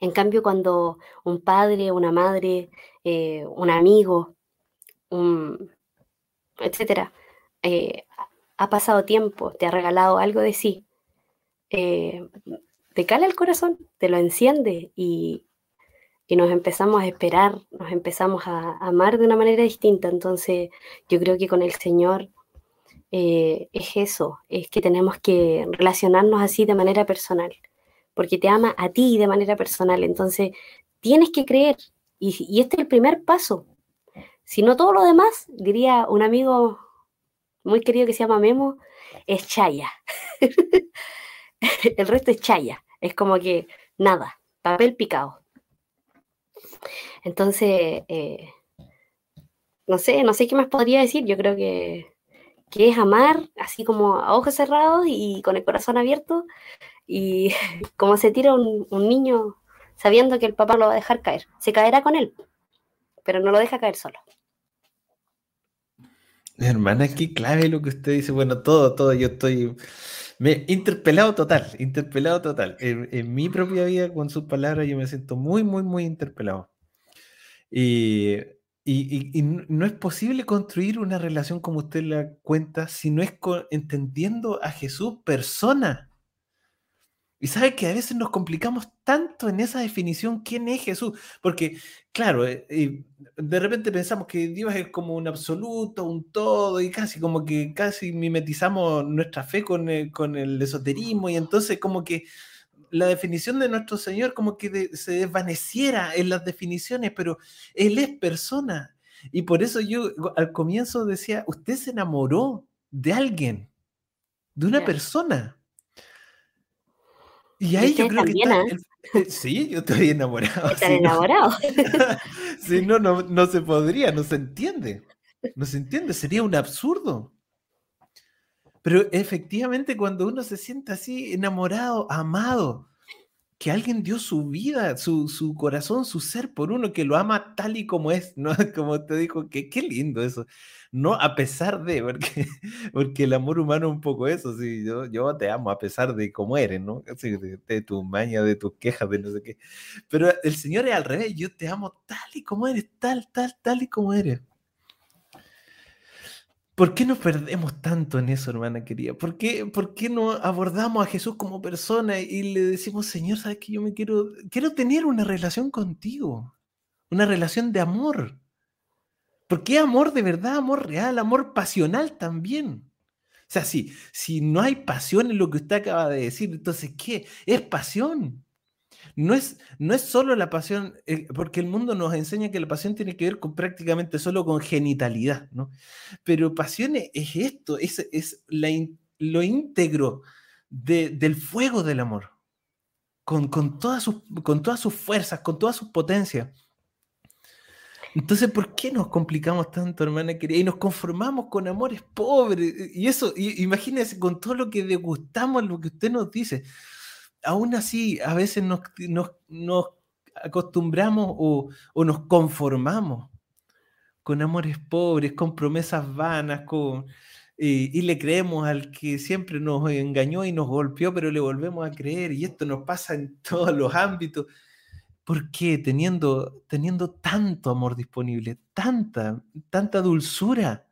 D: En cambio, cuando un padre, una madre, eh, un amigo, un, etcétera, ha pasado tiempo, te ha regalado algo de sí, eh, te cala el corazón, te lo enciende y, nos empezamos a esperar, nos empezamos a, amar de una manera distinta. Entonces yo creo que con el Señor eh, es eso, es que tenemos que relacionarnos así de manera personal, porque te ama a ti de manera personal. Entonces tienes que creer y, y este es el primer paso. Si no todo lo demás, diría un amigo muy querido que se llama Memo, es Chaya. el resto es Chaya. Es como que nada, papel picado. Entonces, eh, no sé, no sé qué más podría decir. Yo creo que, que es amar así como a ojos cerrados y con el corazón abierto y como se tira un, niño sabiendo que el papá lo va a dejar caer. Se caerá con él, pero no lo deja caer solo.
C: Hermana, qué clave lo que usted dice. Bueno, todo, todo, yo estoy interpelado total, interpelado total. En, mi propia vida, con sus palabras, yo me siento muy, muy, muy interpelado. Y, y, no es posible construir una relación como usted la cuenta si no es entendiendo a Jesús persona. Y sabe que a veces nos complicamos tanto en esa definición, ¿quién es Jesús? Porque, claro, eh, eh, de repente pensamos que Dios es como un absoluto, un todo, y casi como que casi mimetizamos nuestra fe con el, con el esoterismo, y entonces como que la definición de nuestro Señor como que se desvaneciera en las definiciones, pero Él es persona. Y por eso yo al comienzo decía, usted se enamoró de alguien, de una persona. Y ahí yo creo que está, ¿eh? Eh, sí, yo estoy enamorado.
D: Están enamorado.
C: sí, no, no, no se podría, no se entiende. No se entiende, sería un absurdo. Pero efectivamente cuando uno se siente así enamorado, amado, que alguien dio su vida, su, su, corazón, su ser por uno, que lo ama tal y como es, ¿no? Como te dijo, que qué lindo eso. No a pesar de, porque, porque el amor humano es un poco eso, sí, yo, yo te amo a pesar de cómo eres, ¿no? de, de tu maña, de tus quejas, de no sé qué. Pero el Señor es al revés, yo te amo tal y como eres, tal, tal, tal y como eres. ¿Por qué nos perdemos tanto en eso, hermana querida? ¿Por qué, ¿Por qué no abordamos a Jesús como persona y le decimos, Señor, sabes que yo me quiero, quiero tener una relación contigo, una relación de amor? ¿Por qué amor de verdad, amor real, amor pasional también? O sea, si, si no hay pasión en lo que usted acaba de decir, entonces, ¿qué? Es pasión. No es, no es solo la pasión, eh, porque el mundo nos enseña que la pasión tiene que ver con prácticamente solo con genitalidad, ¿no? Pero pasión es, esto, es, es lo íntegro del fuego del amor, con, con, todas sus, con todas sus fuerzas, con todas sus potencias. Entonces, ¿por qué nos complicamos tanto, hermana querida? Y nos conformamos con amores pobres. Y eso, imagínense, con todo lo que degustamos, lo que usted nos dice aún así, a veces nos, acostumbramos o, nos conformamos con amores pobres, con promesas vanas, con, y le creemos al que siempre nos engañó y nos golpeó, pero le volvemos a creer. Y esto nos pasa en todos los ámbitos. ¿Por qué? Teniendo, teniendo tanto amor disponible, tanta, tanta dulzura,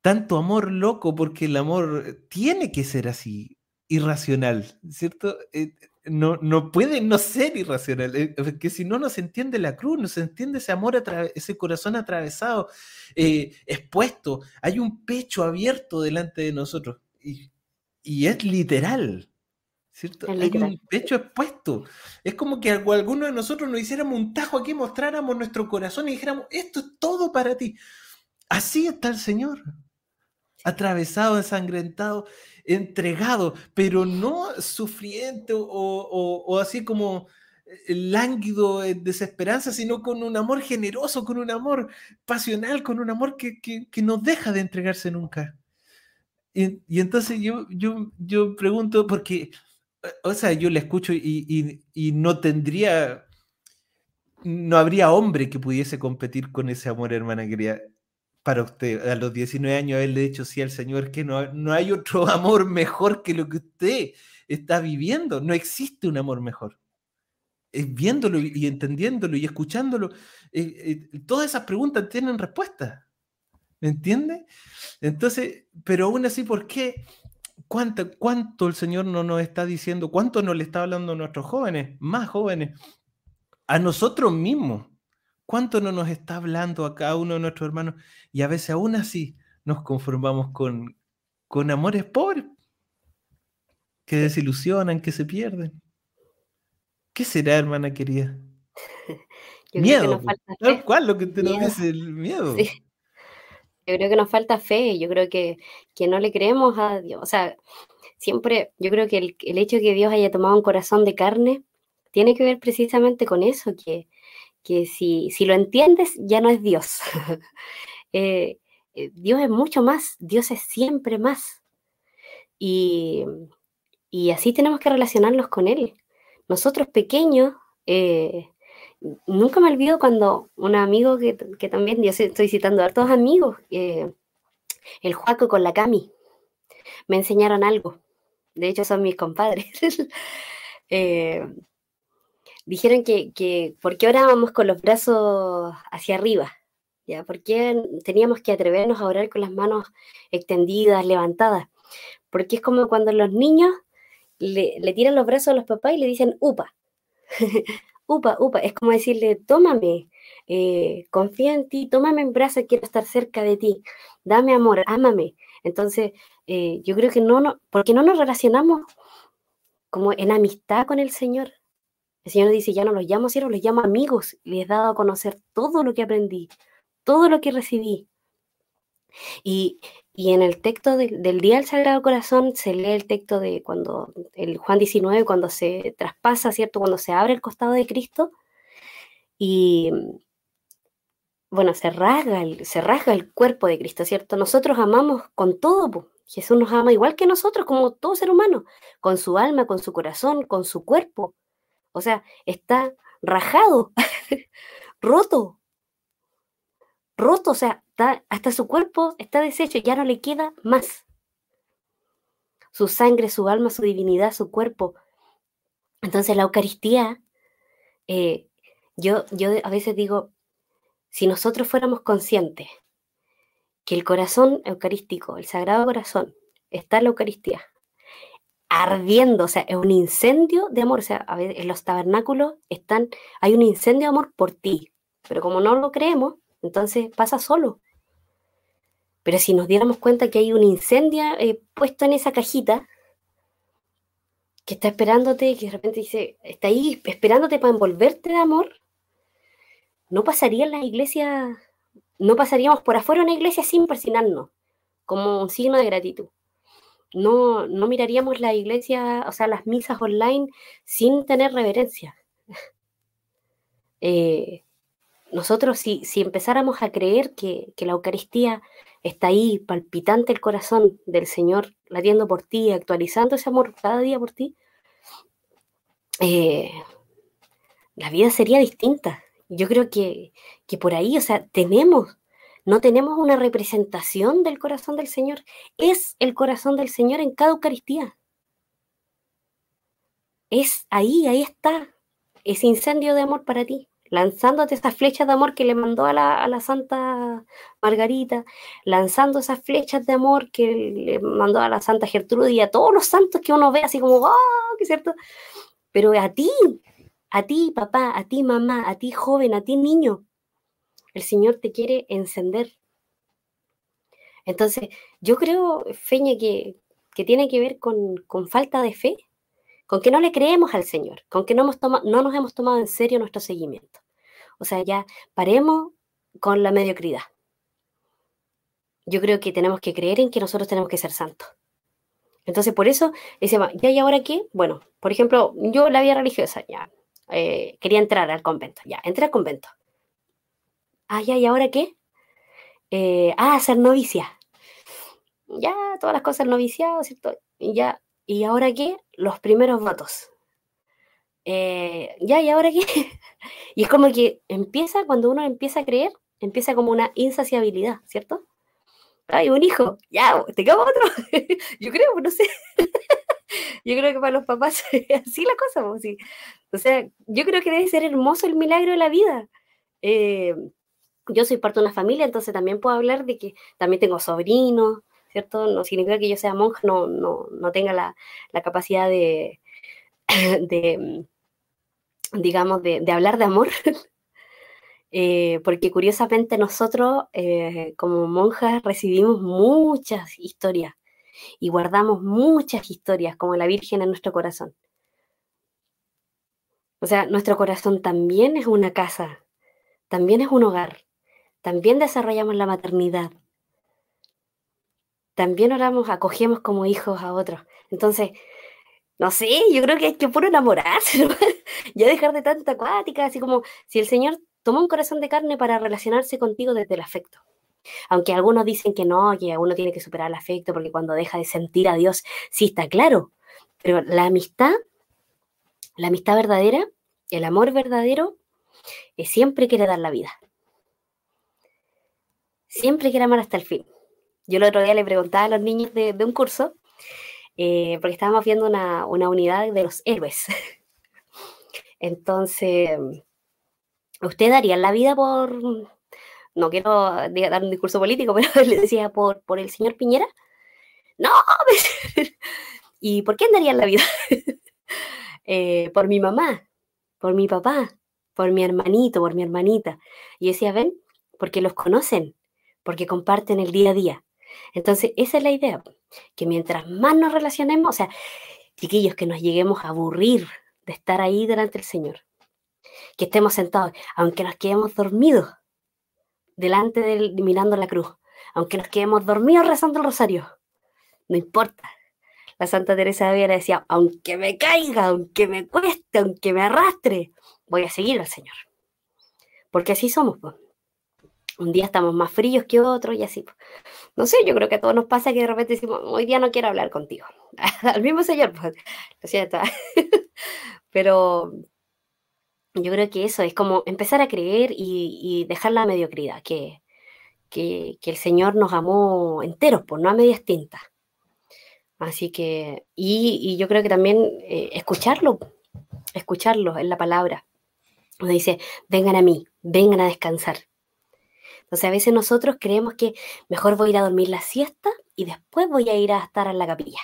C: tanto amor loco, porque el amor tiene que ser así irracional, ¿cierto? Eh, no, no puede no ser irracional, eh, porque si no, no se entiende la cruz, no se entiende ese amor, ese corazón atravesado, eh, expuesto. Hay un pecho abierto delante de nosotros y, es literal, ¿cierto? Hay un pecho expuesto. Es como que alguno de nosotros nos hiciéramos un tajo aquí, mostráramos nuestro corazón y dijéramos, esto es todo para ti. Así está el Señor, atravesado, ensangrentado entregado, pero no sufriente o, así como eh, lánguido en desesperanza, sino con un amor generoso, con un amor pasional, con un amor que, no deja de entregarse nunca. Y, entonces yo, yo, yo pregunto, porque, o sea, yo le escucho y, y no tendría, no habría hombre que pudiese competir con ese amor, hermana querida para usted a los 19 años haberle dicho sí al Señor que no, no hay otro amor mejor que lo que usted está viviendo. No existe un amor mejor. Viéndolo y entendiéndolo y escuchándolo, eh, eh, todas esas preguntas tienen respuesta. ¿Me entiende? Entonces, pero aún así, ¿por qué? ¿Cuánto, ¿Cuánto el Señor no nos está diciendo? ¿Cuánto nos le está hablando a nuestros jóvenes, más jóvenes? A nosotros mismos ¿Cuánto no nos está hablando a cada uno de nuestros hermanos? Y a veces aún así nos conformamos con, con amores pobres, que desilusionan, que se pierden. ¿Qué será, hermana querida? miedo. Tal cual lo que te nos dice el miedo.
D: Yo creo que nos falta fe, yo creo que, que, no le creemos a Dios. O sea, siempre, yo creo que el, el hecho de que Dios haya tomado un corazón de carne tiene que ver precisamente con eso, que, que si, si lo entiendes, ya no es Dios. Eh, eh, Dios es mucho más, Dios es siempre más. Y, así tenemos que relacionarnos con Él. Nosotros pequeños, eh, nunca me olvido cuando un amigo que, también, yo estoy citando a todos amigos, el Juaco con la Cami, me enseñaron algo. De hecho, son mis compadres. dijeron que, que ¿por qué orábamos con los brazos hacia arriba? ¿Ya? ¿Por qué teníamos que atrevernos a orar con las manos extendidas, levantadas? Porque es como cuando los niños le, tiran los brazos a los papás y le dicen, upa, upa, upa. Es como decirle, tómame, eh, confía en ti, tómame en brazos, quiero estar cerca de ti, dame amor, ámame. Entonces, eh, yo creo que no, no, porque no nos relacionamos como en amistad con el Señor. El Señor dice, ya no los llamo siervos, los llamo amigos. Les he dado a conocer todo lo que aprendí, todo lo que recibí. Y, en el texto del Día del Sagrado Corazón se lee el texto de cuando, el Juan 19, cuando se traspasa, ¿cierto? Cuando se abre el costado de Cristo y, bueno, se rasga, el, se rasga el cuerpo de Cristo, ¿cierto? Nosotros amamos con todo, Jesús nos ama igual que nosotros, como todo ser humano, con su alma, con su corazón, con su cuerpo. O sea, está rajado, roto, roto, o sea, hasta su cuerpo está deshecho, ya no le queda más. Su sangre, su alma, su divinidad, su cuerpo. Entonces la Eucaristía, eh, yo, yo a veces digo, si nosotros fuéramos conscientes que el corazón eucarístico, el Sagrado Corazón, está en la Eucaristía, ardiendo, o sea, es un incendio de amor, o sea, en los tabernáculos están, hay un incendio de amor por ti, pero como no lo creemos, entonces pasa solo. Pero si nos diéramos cuenta que hay un incendio eh, puesto en esa cajita, que está esperándote, que de repente dice, está ahí esperándote para envolverte de amor, no pasaría en la iglesia, no pasaríamos por afuera una iglesia sin persinarnos, como un signo de gratitud. No, no miraríamos la iglesia, o sea, las misas online sin tener reverencia. Eh, nosotros si, si, empezáramos a creer que, que la Eucaristía está ahí, palpitante el corazón del Señor, latiendo por ti, actualizando ese amor cada día por ti, eh, la vida sería distinta. Yo creo que, que por ahí, o sea, tenemos, no tenemos una representación del corazón del Señor, es el corazón del Señor en cada Eucaristía. Es ahí, ahí está, ese incendio de amor para ti lanzándote esas flechas de amor que le mandó a la, Santa Margarita, lanzando esas flechas de amor que le mandó a la Santa Gertrude y a todos los santos que uno ve así como, ¡oh! ¿Qué cierto? Pero a ti, a ti papá, a ti mamá, a ti joven, a ti niño, el Señor te quiere encender. Entonces, yo creo, Feña, que, tiene que ver con, falta de fe con que no le creemos al Señor, con que no nos hemos tomado en serio nuestro seguimiento. O sea, ya paremos con la mediocridad. Yo creo que tenemos que creer en que nosotros tenemos que ser santos. Entonces, por eso, decíamos, ¿ya y ahora qué? Bueno, por ejemplo, yo la vida religiosa, ya, eh, quería entrar al convento, ya, entré al convento. Ah, ya, ¿y ahora qué? Eh, ah, ser novicia. Ya, todas las cosas del noviciado, ¿cierto? Y ya, ¿y ahora qué? Los primeros votos. Eh, ya, ¿y ahora qué? y es como que empieza, cuando uno empieza a creer, empieza como una insaciabilidad, ¿cierto? Ay, un hijo, ya, te otro. yo creo, no sé. yo creo que para los papás es así la cosa, pues, sí. O sea, yo creo que debe ser hermoso el milagro de la vida. Eh, yo soy parte de una familia, entonces también puedo hablar de que también tengo sobrinos, ¿cierto? No significa que yo sea monja, no, no, no tenga la, la capacidad de, de, digamos, de, hablar de amor, eh, porque curiosamente nosotros eh, como monjas recibimos muchas historias y guardamos muchas historias como la Virgen en nuestro corazón. O sea, nuestro corazón también es una casa, también es un hogar, también desarrollamos la maternidad, también oramos, acogemos como hijos a otros. Entonces, no sé, yo creo que hay que puro enamorarse, ya dejar de tanta acuática, así como si el Señor tomó un corazón de carne para relacionarse contigo desde el afecto. Aunque algunos dicen que no, que uno tiene que superar el afecto porque cuando deja de sentir a Dios, sí está claro. Pero la amistad, la amistad verdadera, el amor verdadero, es siempre quiere dar la vida. Siempre quiere amar hasta el fin. Yo el otro día le preguntaba a los niños de, un curso eh, porque estábamos viendo una, unidad de los héroes. Entonces, ¿usted daría la vida por, no quiero dar un discurso político, pero le decía por, por el señor Piñera? No, ¿y por qué daría la vida? Eh, por mi mamá, por mi papá, por mi hermanito, por mi hermanita. Y decía, ven, porque los conocen, porque comparten el día a día. Entonces, esa es la idea, que mientras más nos relacionemos, o sea, chiquillos, que nos lleguemos a aburrir de estar ahí delante del Señor, que estemos sentados, aunque nos quedemos dormidos delante de él mirando la cruz, aunque nos quedemos dormidos rezando el rosario, no importa. La Santa Teresa de Ávila decía, aunque me caiga, aunque me cueste, aunque me arrastre, voy a seguir al Señor. Porque así somos, pues un día estamos más fríos que otro y así. No sé, yo creo que a todos nos pasa que de repente decimos, hoy día no quiero hablar contigo. Al mismo señor, pues, lo siento. Pero yo creo que eso es como empezar a creer y, dejar la mediocridad, que, que, el Señor nos amó enteros, pues no a medias tintas. Así que, y, yo creo que también eh, escucharlo, escucharlo en la palabra. Donde dice, vengan a mí, vengan a descansar. Entonces a veces nosotros creemos que mejor voy a ir a dormir la siesta y después voy a ir a estar en la capilla.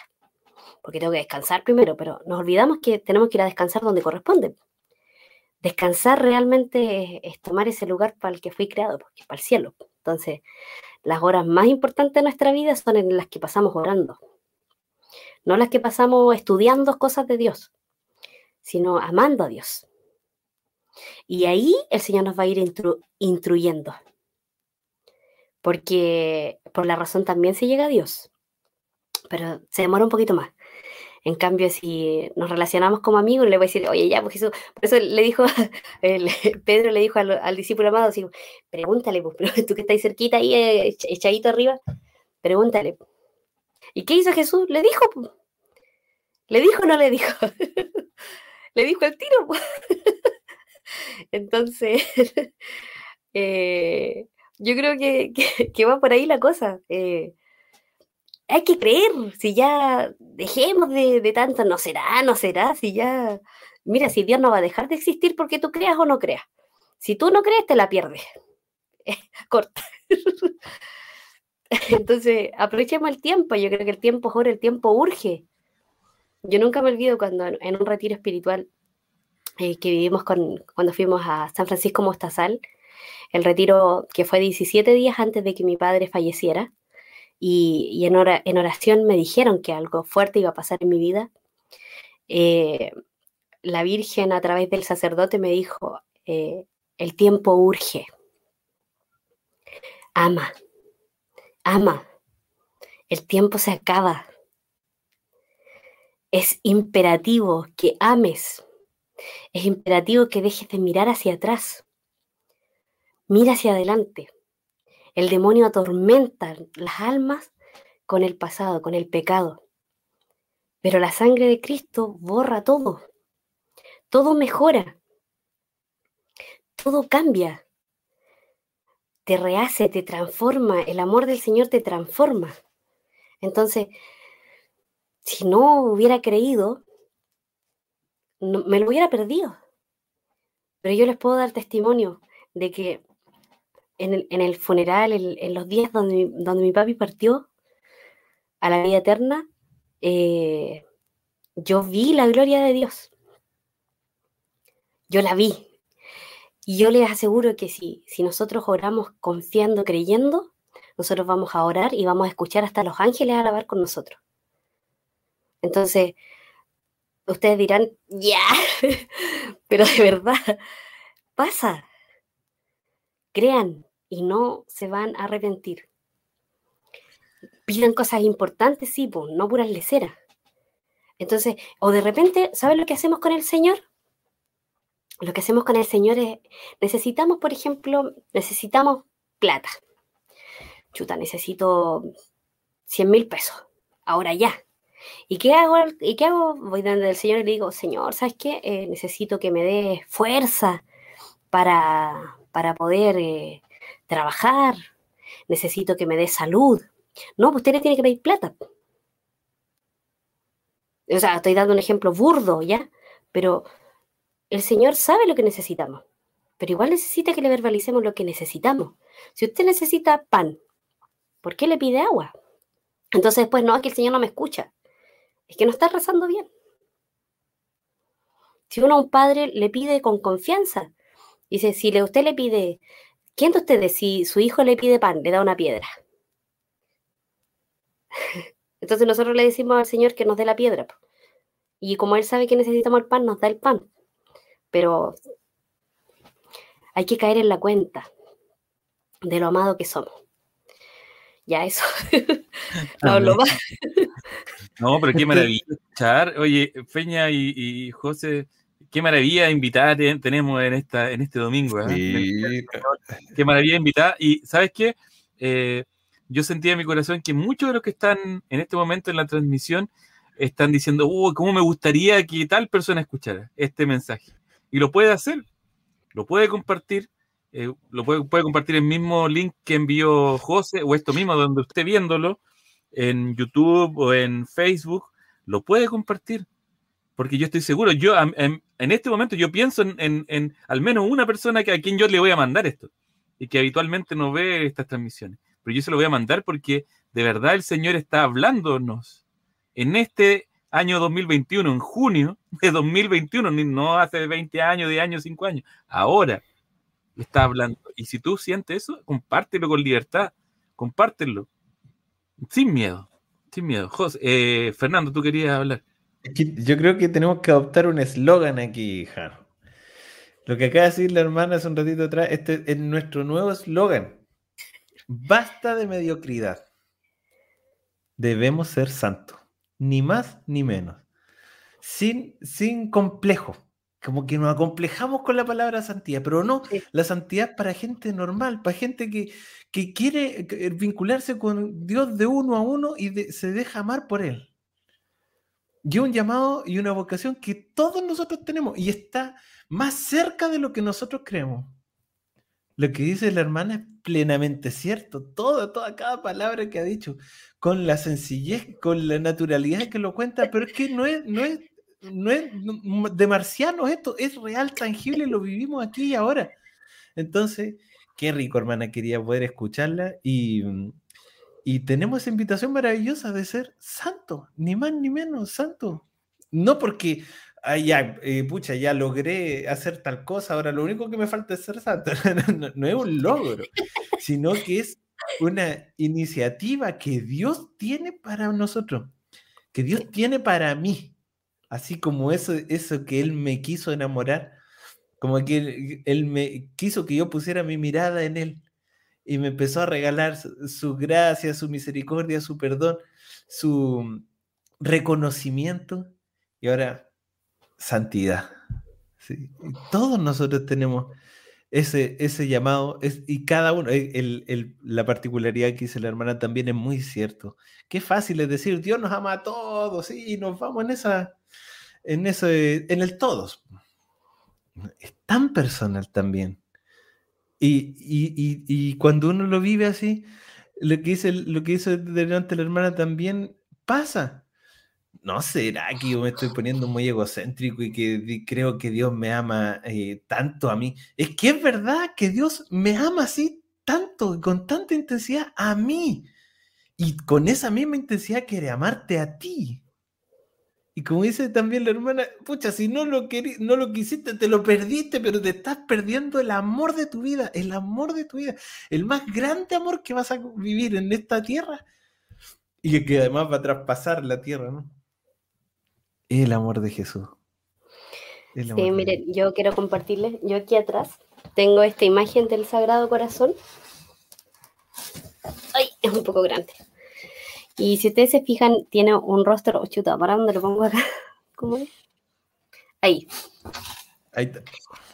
D: Porque tengo que descansar primero, pero nos olvidamos que tenemos que ir a descansar donde corresponde. Descansar realmente es, tomar ese lugar para el que fui creado, porque es para el cielo. Entonces, las horas más importantes de nuestra vida son en las que pasamos orando. No las que pasamos estudiando cosas de Dios, sino amando a Dios. Y ahí el Señor nos va a ir instruyendo. Porque por la razón también se llega a Dios. Pero se demora un poquito más. En cambio, si nos relacionamos como amigos, le voy a decir, oye, ya, pues Jesús, por eso le dijo, Pedro le dijo al, discípulo amado, así, pregúntale, pues, pero tú que estás cerquita ahí, eh, echadito arriba, pregúntale. ¿Y qué hizo Jesús? Le dijo, pues. ¿Le dijo o no le dijo? le dijo el tiro, pues. Entonces, eh, yo creo que, que, va por ahí la cosa. Eh, hay que creer, si ya dejemos de, tanto, no será, no será, si ya, mira, si Dios no va a dejar de existir porque tú creas o no creas. Si tú no crees, te la pierdes. corta. Entonces, aprovechemos el tiempo, yo creo que el tiempo es el tiempo urge. Yo nunca me olvido cuando en un retiro espiritual eh, que vivimos con, cuando fuimos a San Francisco Mostazal, el retiro que fue 17 días antes de que mi padre falleciera, y, en, oración me dijeron que algo fuerte iba a pasar en mi vida. Eh, la Virgen a través del sacerdote me dijo, eh, el tiempo urge. Ama, ama, el tiempo se acaba. Es imperativo que ames. Es imperativo que dejes de mirar hacia atrás. Mira hacia adelante. El demonio atormenta las almas con el pasado, con el pecado. Pero la sangre de Cristo borra todo. Todo mejora. Todo cambia. Te rehace, te transforma. El amor del Señor te transforma. Entonces, si no hubiera creído, me lo hubiera perdido. Pero yo les puedo dar testimonio de que en el, funeral, en, los días donde, donde mi papi partió a la vida eterna, eh, yo vi la gloria de Dios. Yo la vi. Y yo les aseguro que si, si nosotros oramos confiando, creyendo, nosotros vamos a orar y vamos a escuchar hasta los ángeles alabar con nosotros. Entonces, ustedes dirán, ya, pero de verdad, pasa. Crean, y no se van a arrepentir. Pidan cosas importantes, sí, no puras leceras. Entonces, o de repente, ¿sabes lo que hacemos con el Señor? Lo que hacemos con el Señor es, necesitamos, por ejemplo, necesitamos plata. Chuta, necesito 100 mil pesos, ahora ya. ¿Y qué hago? ¿Y qué hago? Voy donde el Señor y le digo, Señor, ¿sabes qué? Eh, necesito que me dé fuerza para, para poder eh, trabajar, necesito que me dé salud. No, pues usted le tiene que pedir plata. O sea, estoy dando un ejemplo burdo, ¿ya? Pero el Señor sabe lo que necesitamos, pero igual necesita que le verbalicemos lo que necesitamos. Si usted necesita pan, ¿por qué le pide agua? Entonces después, no, es que el Señor no me escucha. Es que no está rezando bien. Si uno a un padre le pide con confianza, dice, si usted le pide ¿Quién de ustedes, si su hijo le pide pan, le da una piedra? Entonces nosotros le decimos al Señor que nos dé la piedra. Y como Él sabe que necesitamos el pan, nos da el pan. Pero hay que caer en la cuenta de lo amado que somos. Ya eso. no lo más.
A: no, pero qué maravilla escuchar. Oye, Feña y José qué maravilla invitada tenemos en, esta, en este domingo. ¿eh? Qué maravilla invitada. Y ¿sabes qué? Eh, yo sentía en mi corazón que muchos de los que están en este momento en la transmisión están diciendo, uh, ¿cómo me gustaría que tal persona escuchara este mensaje? Y lo puede hacer, lo puede compartir, eh, lo puede, puede, compartir el mismo link que envió José o esto mismo donde usted viéndolo en YouTube o en Facebook, lo puede compartir. Porque yo estoy seguro, yo en, este momento yo pienso en, en, al menos una persona que, a quien yo le voy a mandar esto y que habitualmente no ve estas transmisiones. Pero yo se lo voy a mandar porque de verdad el Señor está hablándonos en este año 2021, en junio de 2021, no hace 20 años, 10 años, 5 años, ahora está hablando. Y si tú sientes eso, compártelo con libertad, compártelo, sin miedo, sin miedo. José, eh, Fernando, tú querías hablar.
C: Yo creo que tenemos que adoptar un eslogan aquí, Jaro. Lo que acaba de decir la hermana hace un ratito atrás, este es nuestro nuevo eslogan. Basta de mediocridad. Debemos ser santos ni más ni menos, sin, sin complejo. Como que nos acomplejamos con la palabra santidad, pero no, la santidad para gente normal, para gente que, que quiere eh, vincularse con Dios de uno a uno y se deja amar por Él. Y un llamado y una vocación que todos nosotros tenemos y está más cerca de lo que nosotros creemos. Lo que dice la hermana es plenamente cierto. Todo, toda cada palabra que ha dicho, con la sencillez, con la naturalidad que lo cuenta, pero es que no es, no es, no es de marciano esto, es real, tangible, lo vivimos aquí y ahora. Entonces, qué rico, hermana, quería poder escucharla y, y tenemos esa invitación maravillosa de ser santo, ni más ni menos santo. No porque ya, eh, pucha, ya logré hacer tal cosa, ahora lo único que me falta es ser santo. no, es un logro, sino que es una iniciativa que Dios tiene para nosotros, que Dios tiene para mí, así como eso, eso que Él me quiso enamorar, como que Él me quiso que yo pusiera mi mirada en Él y me empezó a regalar su, gracia, su misericordia, su perdón, su reconocimiento. Y ahora santidad. Todos nosotros tenemos ese, ese llamado y cada uno, el, la particularidad que dice la hermana también es muy cierto. Qué fácil es decir, Dios nos ama a todos y nos vamos en esa, en en el todos. Es tan personal también. Y, y, y, cuando uno lo vive así, lo que dice, lo que dice delante la hermana también pasa. ¿no será que yo me estoy poniendo muy egocéntrico y que creo que Dios me ama eh, tanto a mí? Es que es verdad que Dios me ama así tanto, con tanta intensidad a mí. Y con esa misma intensidad quiere amarte a ti. Y como dice también la hermana, pucha, si no lo, no lo quisiste, te lo perdiste, pero te estás perdiendo el amor de tu vida, el amor de tu vida, el más grande amor que vas a vivir en esta tierra y que además va a traspasar la tierra, ¿no? El amor de Jesús.
D: sí, miren, yo quiero compartirles, yo aquí atrás tengo esta imagen del Sagrado Corazón. Ay, es un poco grande. Y si ustedes se fijan, tiene un rostro, oh, chuta, ¿para dónde lo pongo acá? ¿Cómo es? Ahí. Ahí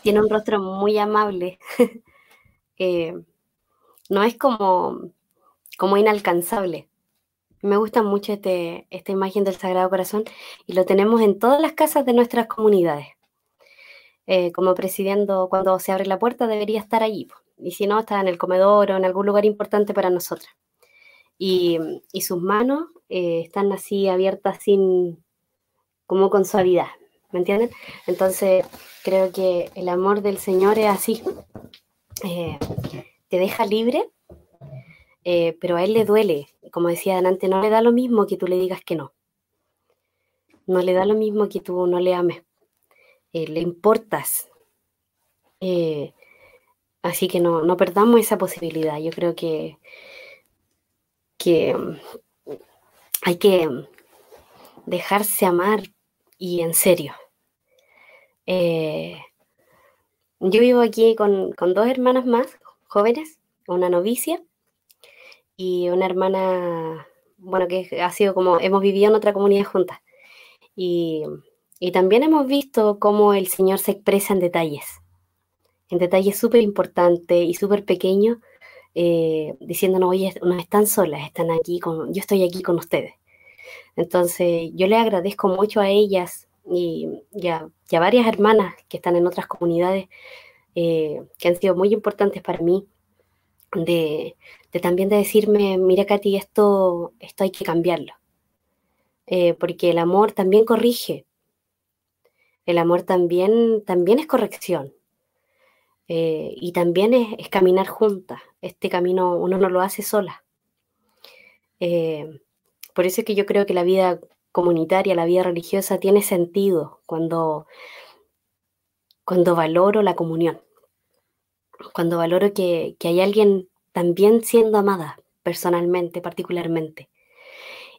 D: Tiene un rostro muy amable. Eh, no es como, como inalcanzable. Me gusta mucho este, esta imagen del Sagrado Corazón y lo tenemos en todas las casas de nuestras comunidades. Eh, como presidiendo, cuando se abre la puerta debería estar allí. Y si no, está en el comedor o en algún lugar importante para nosotras. Y, sus manos eh, están así abiertas sin, como con suavidad. ¿Me entienden? Entonces, creo que el amor del Señor es así. Eh, te deja libre eh, pero a él le duele. Como decía adelante, no le da lo mismo que tú le digas que no. No le da lo mismo que tú no le ames. Eh, le importas. Eh, así que no, no perdamos esa posibilidad. Yo creo que, que hay que dejarse amar y en serio. yo vivo aquí con, con dos hermanas más jóvenes, una novicia y una hermana, bueno, que ha sido como, hemos vivido en otra comunidad juntas. Y, también hemos visto cómo el Señor se expresa en detalles, en detalles súper importantes y súper pequeños, eh, diciéndonos, oye, no están solas, están aquí, con, yo estoy aquí con ustedes. Entonces, yo le agradezco mucho a ellas y, a, varias hermanas que están en otras comunidades eh, que han sido muy importantes para mí, de, también de decirme, mira Katy, esto, esto hay que cambiarlo, eh, porque el amor también corrige, el amor también, también es corrección. Eh, y también es, caminar juntas. Este camino uno no lo hace sola. por eso es que yo creo que la vida comunitaria, la vida religiosa tiene sentido cuando, cuando valoro la comunión, cuando valoro que, hay alguien también siendo amada personalmente, particularmente.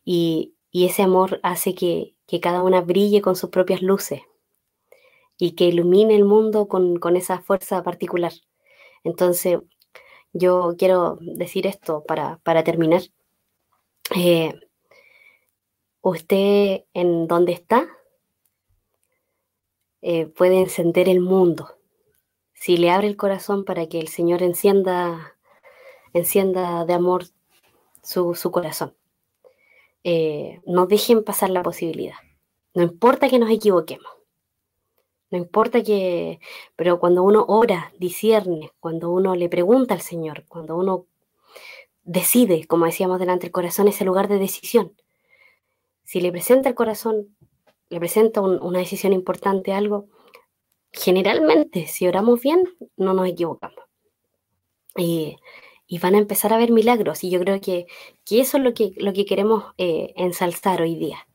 D: Y, ese amor hace que, cada una brille con sus propias luces y que ilumine el mundo con, esa fuerza particular. Entonces, yo quiero decir esto para, terminar. Eh, usted en donde está eh, puede encender el mundo. Si le abre el corazón para que el Señor encienda, encienda de amor su, corazón. Eh, no dejen pasar la posibilidad. No importa que nos equivoquemos. No importa que, pero cuando uno ora, discierne, cuando uno le pregunta al Señor, cuando uno decide, como decíamos delante, el corazón es el lugar de decisión. Si le presenta el corazón le presenta una decisión importante, algo, generalmente, si oramos bien, no nos equivocamos. Y, van a empezar a ver milagros. Y yo creo que, eso es lo que, lo que queremos eh, ensalzar hoy día.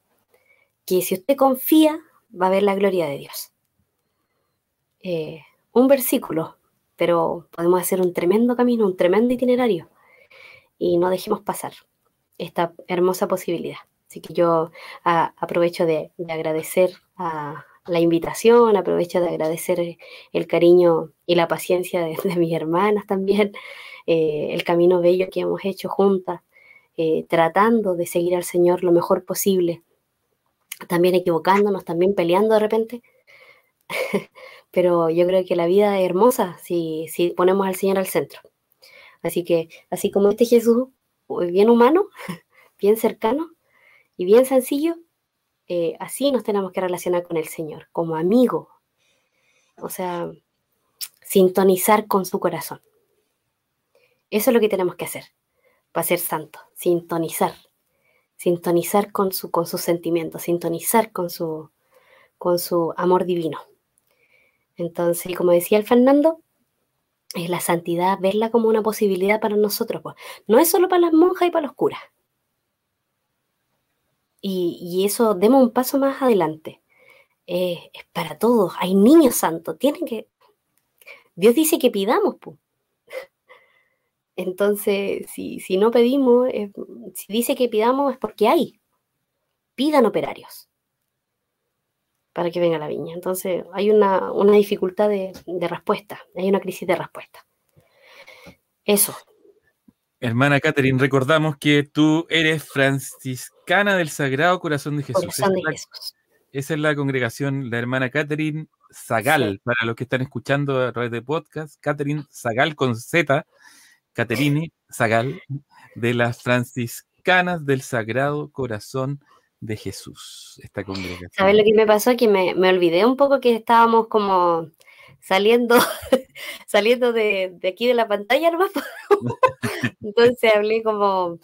D: Que si usted confía, va a ver la gloria de Dios. Eh, un versículo, pero podemos hacer un tremendo camino, un tremendo itinerario. Y no dejemos pasar esta hermosa posibilidad. Así que yo aprovecho de, agradecer la invitación, aprovecho de agradecer el cariño y la paciencia de, mis hermanas también, eh, el camino bello que hemos hecho juntas, eh, tratando de seguir al Señor lo mejor posible, también equivocándonos, también peleando de repente. Pero yo creo que la vida es hermosa si, si ponemos al Señor al centro. Así que, así como este Jesús, bien humano, bien cercano, y bien sencillo, eh, así nos tenemos que relacionar con el Señor, como amigo. O sea, sintonizar con su corazón. Eso es lo que tenemos que hacer para ser santos, sintonizar. Sintonizar con, su, con sus sentimientos, sintonizar con su, con su amor divino. Entonces, como decía el Fernando, es la santidad, verla como una posibilidad para nosotros. Pues. No es solo para las monjas y para los curas. Y, eso, demos un paso más adelante. Eh, es para todos. Hay niños santos. Tienen que. Dios dice que pidamos. Entonces, si, si, no pedimos, si dice que pidamos es porque hay. Pidan operarios para que venga la viña. Entonces, hay una, una dificultad de, de respuesta. Hay una crisis de respuesta. Eso.
A: Hermana Catherine, recordamos que tú eres franciscana del Sagrado Corazón de Jesús. Esa, es la congregación, la hermana Catherine Zagal, para los que están escuchando a través de podcast, Catherine Zagal con Z, Catherine Zagal, de las franciscanas del Sagrado Corazón de Jesús, esta congregación.
D: ¿Sabes lo que me pasó? Que me, me olvidé un poco que estábamos como saliendo, saliendo de, aquí de la pantalla nomás. Entonces hablé como,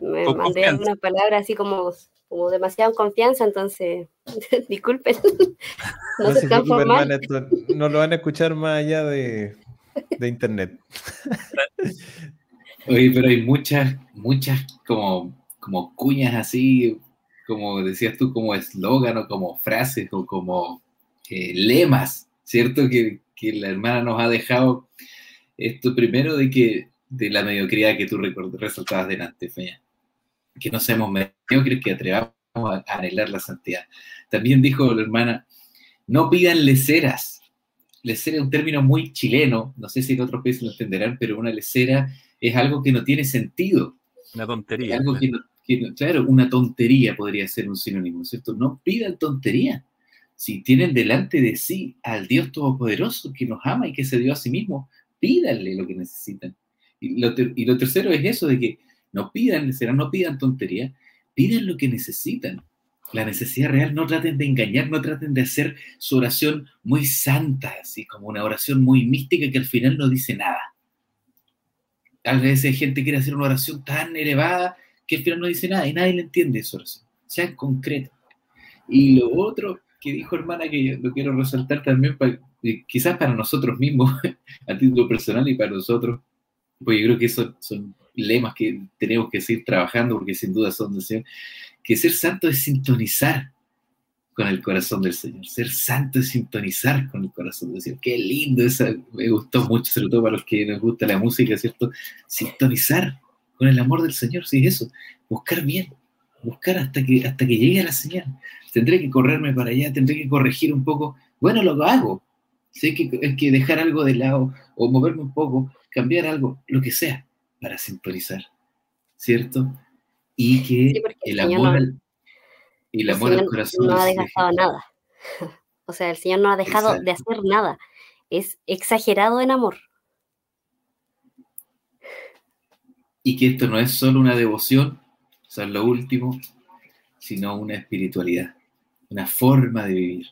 D: me mandé algunas palabras así como, como demasiado confianza, entonces disculpen.
C: no, se, no lo van a escuchar más allá de, de internet.
B: Oye, pero hay muchas, muchas como, como cuñas así, como decías tú, como eslogan o como frases o como eh, lemas ¿cierto? Que, la hermana nos ha dejado esto primero de que de la mediocridad que tú resaltabas delante, Feña. Que no seamos mediocres, que atrevamos a, anhelar la santidad. También dijo la hermana, no pidan leceras. Lecera es un término muy chileno, no sé si en otros países lo entenderán, pero una lecera es algo que no tiene sentido.
A: Una tontería.
B: Que claro, una tontería podría ser un sinónimo, ¿cierto? No pidan tontería si tienen delante de sí al Dios Todopoderoso que nos ama y que se dio a sí mismo, pídanle lo que necesitan. Y lo, tercero es eso de que no pidan, será no pidan tontería, pidan lo que necesitan. la necesidad real, no traten de engañar, no traten de hacer su oración muy santa, así como una oración muy mística que al final no dice nada. A veces gente quiere hacer una oración tan elevada que al final no dice nada y nadie le entiende esa oración, sea en concreto. Y lo otro que dijo hermana que yo lo quiero resaltar también, quizás para nosotros mismos, a título personal y para nosotros, pues yo creo que esos son lemas que tenemos que seguir trabajando porque sin duda son que ser santo es sintonizar con el corazón del Señor. Ser santo es sintonizar con el corazón del Señor. Qué lindo, eso me gustó mucho, sobre todo para los que nos gusta la música, ¿cierto? Sintonizar con el amor del Señor, sí, eso. Buscar bien, buscar hasta que, hasta que llegue a la señal. Tendré que correrme para allá, tendré que corregir un poco. Bueno, lo hago. Sé que hay que dejar algo de lado o moverme un poco, cambiar algo, lo que sea, para sintonizar, ¿cierto? Y que el, amor y el amor al corazón
D: no ha desgastado nada. O sea, el Señor no ha dejado de hacer nada. Es exagerado en amor.
B: Y que esto no es solo una devoción, o sea, lo último, sino una espiritualidad, una forma de vivir,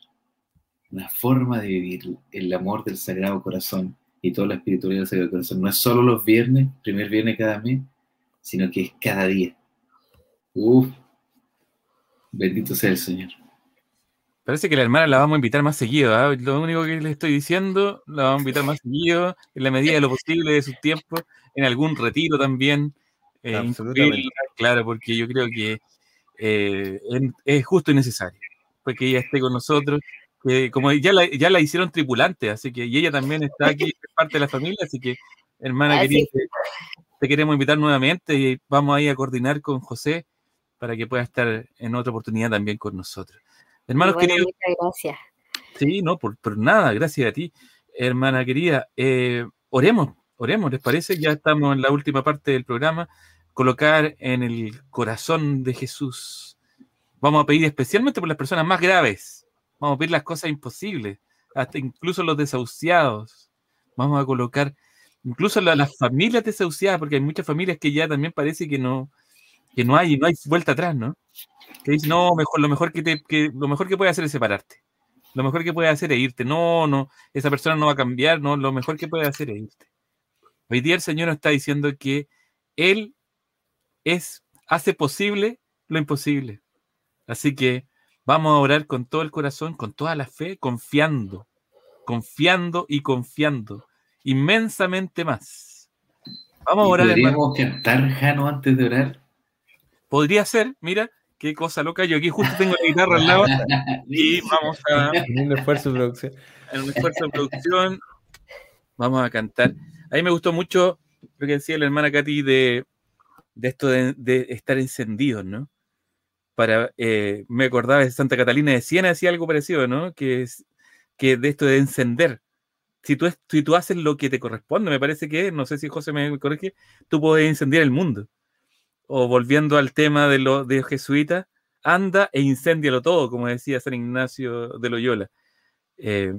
B: una forma de vivir el amor del Sagrado Corazón y toda la espiritualidad del Sagrado Corazón. No es solo los viernes, primer viernes cada mes, sino que es cada día. Uf, bendito sea el Señor.
A: Parece que la hermana la vamos a invitar más seguido. ¿ah? Lo único que le estoy diciendo, la vamos a invitar más seguido, en la medida de lo posible de sus tiempos, en algún retiro también. Eh, claro, porque yo creo que eh, es justo y necesario, porque ella esté con nosotros, que como ya la, ya la hicieron tripulante, así que y ella también está aquí, es parte de la familia, así que hermana ah, querida, te, queremos invitar nuevamente y vamos ahí a coordinar con José para que pueda estar en otra oportunidad también con nosotros. Hermanos queridos.
D: Muchas gracias.
A: Sí, no, por, nada, gracias a ti, hermana querida. Eh, oremos, oremos, ¿les parece? Ya estamos en la última parte del programa. Colocar en el corazón de Jesús. Vamos a pedir especialmente por las personas más graves. Vamos a pedir las cosas imposibles, hasta incluso los desahuciados. Vamos a colocar incluso las familias desahuciadas, porque hay muchas familias que ya también parece que no, que no hay, no hay vuelta atrás, ¿no? Que dicen, no, mejor, lo mejor que, te, que lo mejor que puedes hacer es separarte. Lo mejor que puedes hacer es irte. No, no, esa persona no va a cambiar, no, lo mejor que puedes hacer es irte. Hoy día el Señor nos está diciendo que Él es, hace posible lo imposible. Así que vamos a orar con todo el corazón, con toda la fe, confiando, confiando y confiando inmensamente más.
B: Vamos a orar. ¿Podríamos cantar, Jano, antes de orar?
A: Podría ser, mira, qué cosa loca. Yo aquí justo tengo la guitarra al lado y vamos a.
C: En un esfuerzo de producción.
A: En un esfuerzo de producción. Vamos a cantar. A mí me gustó mucho lo que decía la hermana Katy de, esto de, estar encendidos, ¿no? Para, eh, me acordaba de Santa Catalina de Siena, decía algo parecido, ¿no? Que, es, que de esto de encender. Si tú, si tú haces lo que te corresponde, me parece que, no sé si José me corrige, tú puedes incendiar el mundo. O volviendo al tema de los de jesuitas, anda e incéndialo todo, como decía San Ignacio de Loyola. Eh,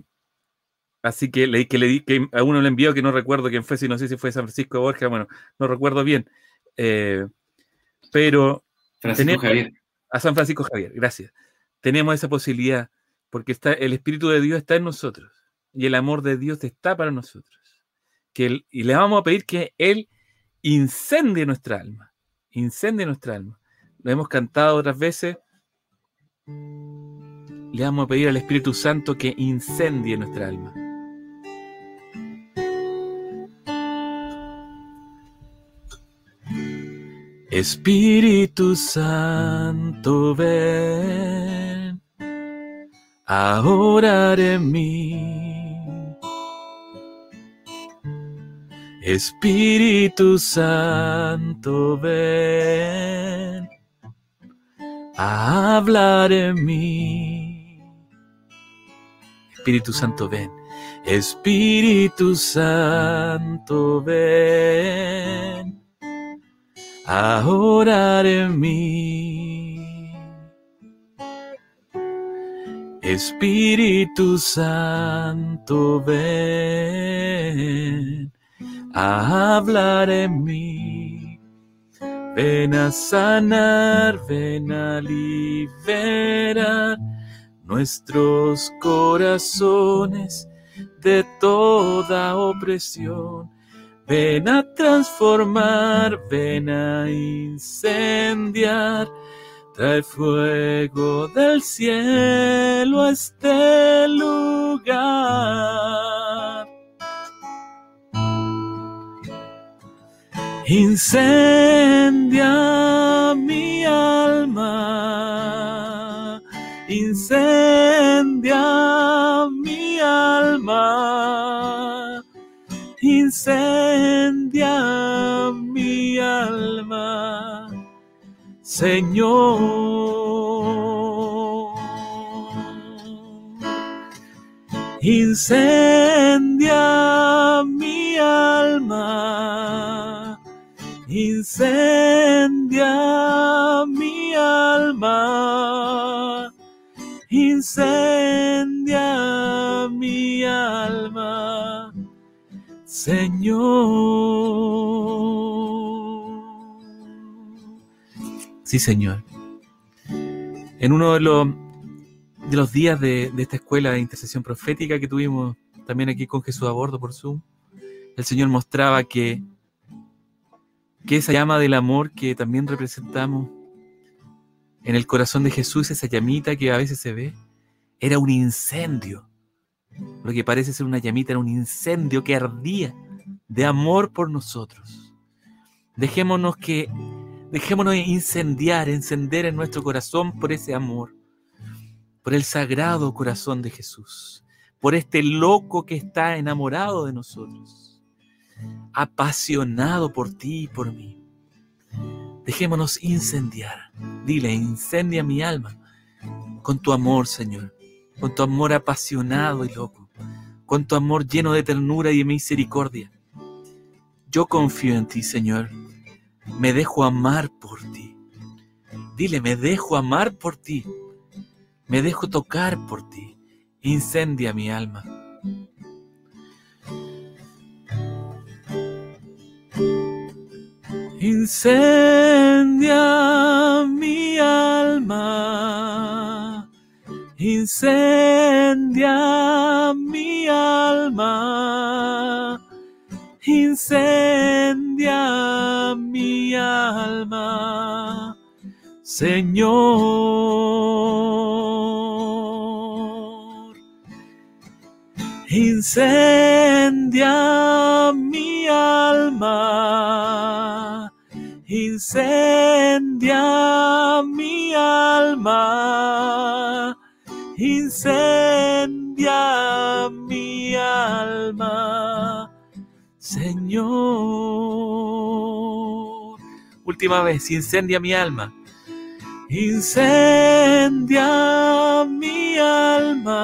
A: Así que le, que le di que a uno le envió que no recuerdo quién fue, si no sé si fue San Francisco de Borja, bueno, no recuerdo bien. Eh, pero
B: Javier.
A: A San Francisco Javier, gracias. Tenemos esa posibilidad porque está, el Espíritu de Dios está en nosotros y el amor de Dios está para nosotros. Que y le vamos a pedir que Él incendie nuestra alma, incendie nuestra alma. Lo hemos cantado otras veces. Le vamos a pedir al Espíritu Santo que incendie nuestra alma. Espíritu Santo, ven a orar en mí. Espíritu Santo, ven a hablar en mí. Espíritu Santo, ven. Espíritu Santo, ven a orar en mí. Espíritu Santo, ven a hablar en mí. Ven a sanar, ven a liberar nuestros corazones de toda opresión. Ven a transformar, ven a incendiar, trae fuego del cielo a este lugar. Incendia mi alma, incendia mi alma, incendia mi alma, Señor. Incendia mi alma incendia mi alma, incendia mi alma, Señor. Sí, Señor. En uno de los, de los días de, de esta escuela de intercesión profética que tuvimos también aquí con Jesús a bordo por Zoom, el Señor mostraba que que esa llama del amor que también representamos en el corazón de Jesús, esa llamita que a veces se ve, era un incendio. Lo que parece ser una llamita era un incendio que ardía de amor por nosotros. Dejémonos que dejémonos incendiar, encender en nuestro corazón por ese amor, por el sagrado corazón de Jesús, por este loco que está enamorado de nosotros apasionado por ti y por mí. Dejémonos incendiar. Dile, incendia mi alma con tu amor, Señor, con tu amor apasionado y loco, con tu amor lleno de ternura y de misericordia. Yo confío en ti, Señor. Me dejo amar por ti. Dile, me dejo amar por ti. Me dejo tocar por ti. Incendia mi alma. Incendia mi alma, incendia mi alma, incendia mi alma, Señor. Incendia mi alma Incendia mi alma, incendia mi alma, Señor. Última vez, incendia mi alma. Incendia mi alma,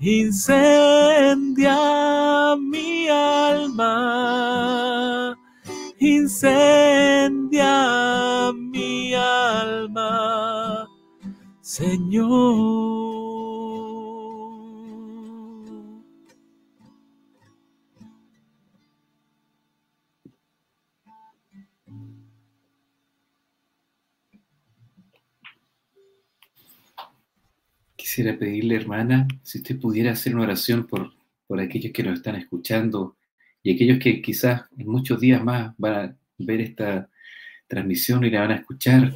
A: incendia mi alma incendia mi alma, Señor.
B: Quisiera pedirle, hermana, si usted pudiera hacer una oración por, por aquellos que nos están escuchando y aquellos que quizás en muchos días más van a ver esta transmisión y la van a escuchar,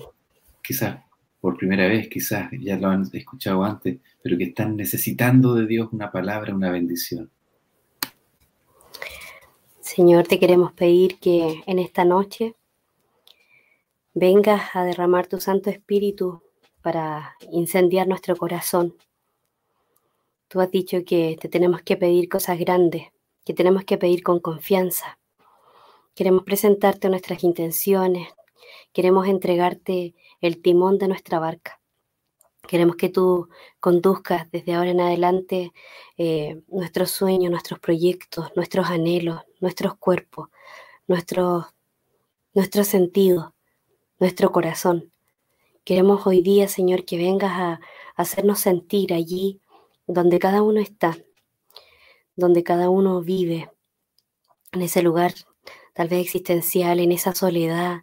B: quizás por primera vez, quizás ya lo han escuchado antes, pero que están necesitando de Dios una palabra, una bendición.
D: Señor, te queremos pedir que en esta noche vengas a derramar tu Santo Espíritu para incendiar nuestro corazón. Tú has dicho que te tenemos que pedir cosas grandes, que tenemos que pedir con confianza. Queremos presentarte nuestras intenciones, queremos entregarte el timón de nuestra barca. Queremos que tú conduzcas desde ahora en adelante eh, nuestros sueños, nuestros proyectos, nuestros anhelos, nuestros cuerpos, nuestros, nuestros sentidos, nuestro corazón. Queremos hoy día, Señor, que vengas a hacernos sentir allí donde cada uno está, donde cada uno vive, en ese lugar tal vez existencial, en esa soledad,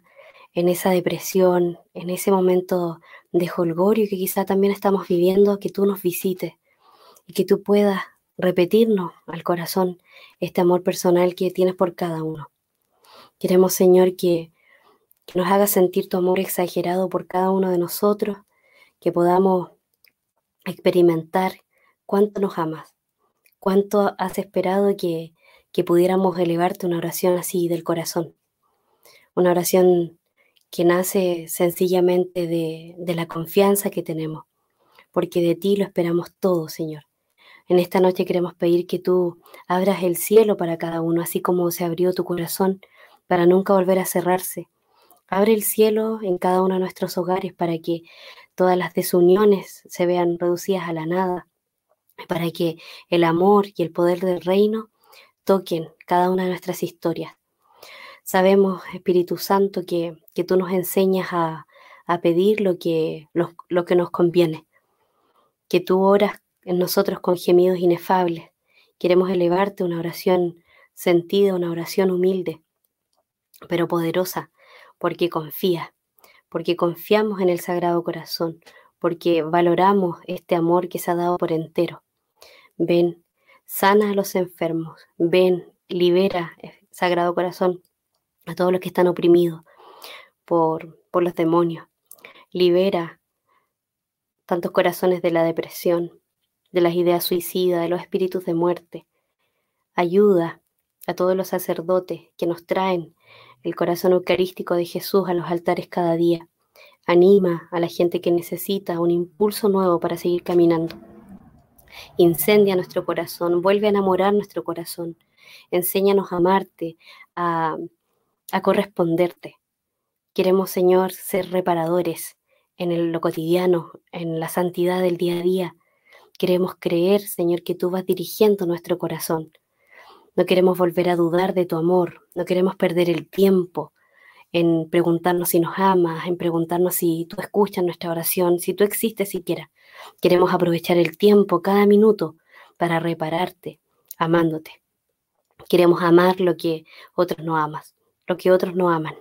D: en esa depresión, en ese momento de holgorio que quizá también estamos viviendo, que tú nos visites y que tú puedas repetirnos al corazón este amor personal que tienes por cada uno. Queremos, Señor, que, que nos haga sentir tu amor exagerado por cada uno de nosotros, que podamos experimentar cuánto nos amas, cuánto has esperado que, que pudiéramos elevarte una oración así del corazón, una oración que nace sencillamente de, de la confianza que tenemos, porque de ti lo esperamos todo, Señor. En esta noche queremos pedir que tú abras el cielo para cada uno, así como se abrió tu corazón para nunca volver a cerrarse. Abre el cielo en cada uno de nuestros hogares para que todas las desuniones se vean reducidas a la nada, para que el amor y el poder del reino toquen cada una de nuestras historias. Sabemos, Espíritu Santo, que, que tú nos enseñas a, a pedir lo que, lo, lo que nos conviene, que tú oras en nosotros con gemidos inefables. Queremos elevarte una oración sentida, una oración humilde, pero poderosa, porque confía, porque confiamos en el Sagrado Corazón, porque valoramos este amor que se ha dado por entero. Ven, sana a los enfermos, ven, libera, eh, Sagrado Corazón, a todos los que están oprimidos por, por los demonios. Libera tantos corazones de la depresión, de las ideas suicidas, de los espíritus de muerte. Ayuda a todos los sacerdotes que nos traen el corazón eucarístico de Jesús a los altares cada día. Anima a la gente que necesita un impulso nuevo para seguir caminando. Incendia nuestro corazón, vuelve a enamorar nuestro corazón. Enséñanos a amarte, a, a corresponderte. Queremos, Señor, ser reparadores en lo cotidiano, en la santidad del día a día. Queremos creer, Señor, que tú vas dirigiendo nuestro corazón. No queremos volver a dudar de tu amor, no queremos perder el tiempo en preguntarnos si nos amas, en preguntarnos si tú escuchas nuestra oración, si tú existes siquiera. Queremos aprovechar el tiempo, cada minuto, para repararte, amándote. Queremos amar lo que otros no amas, lo que otros no aman.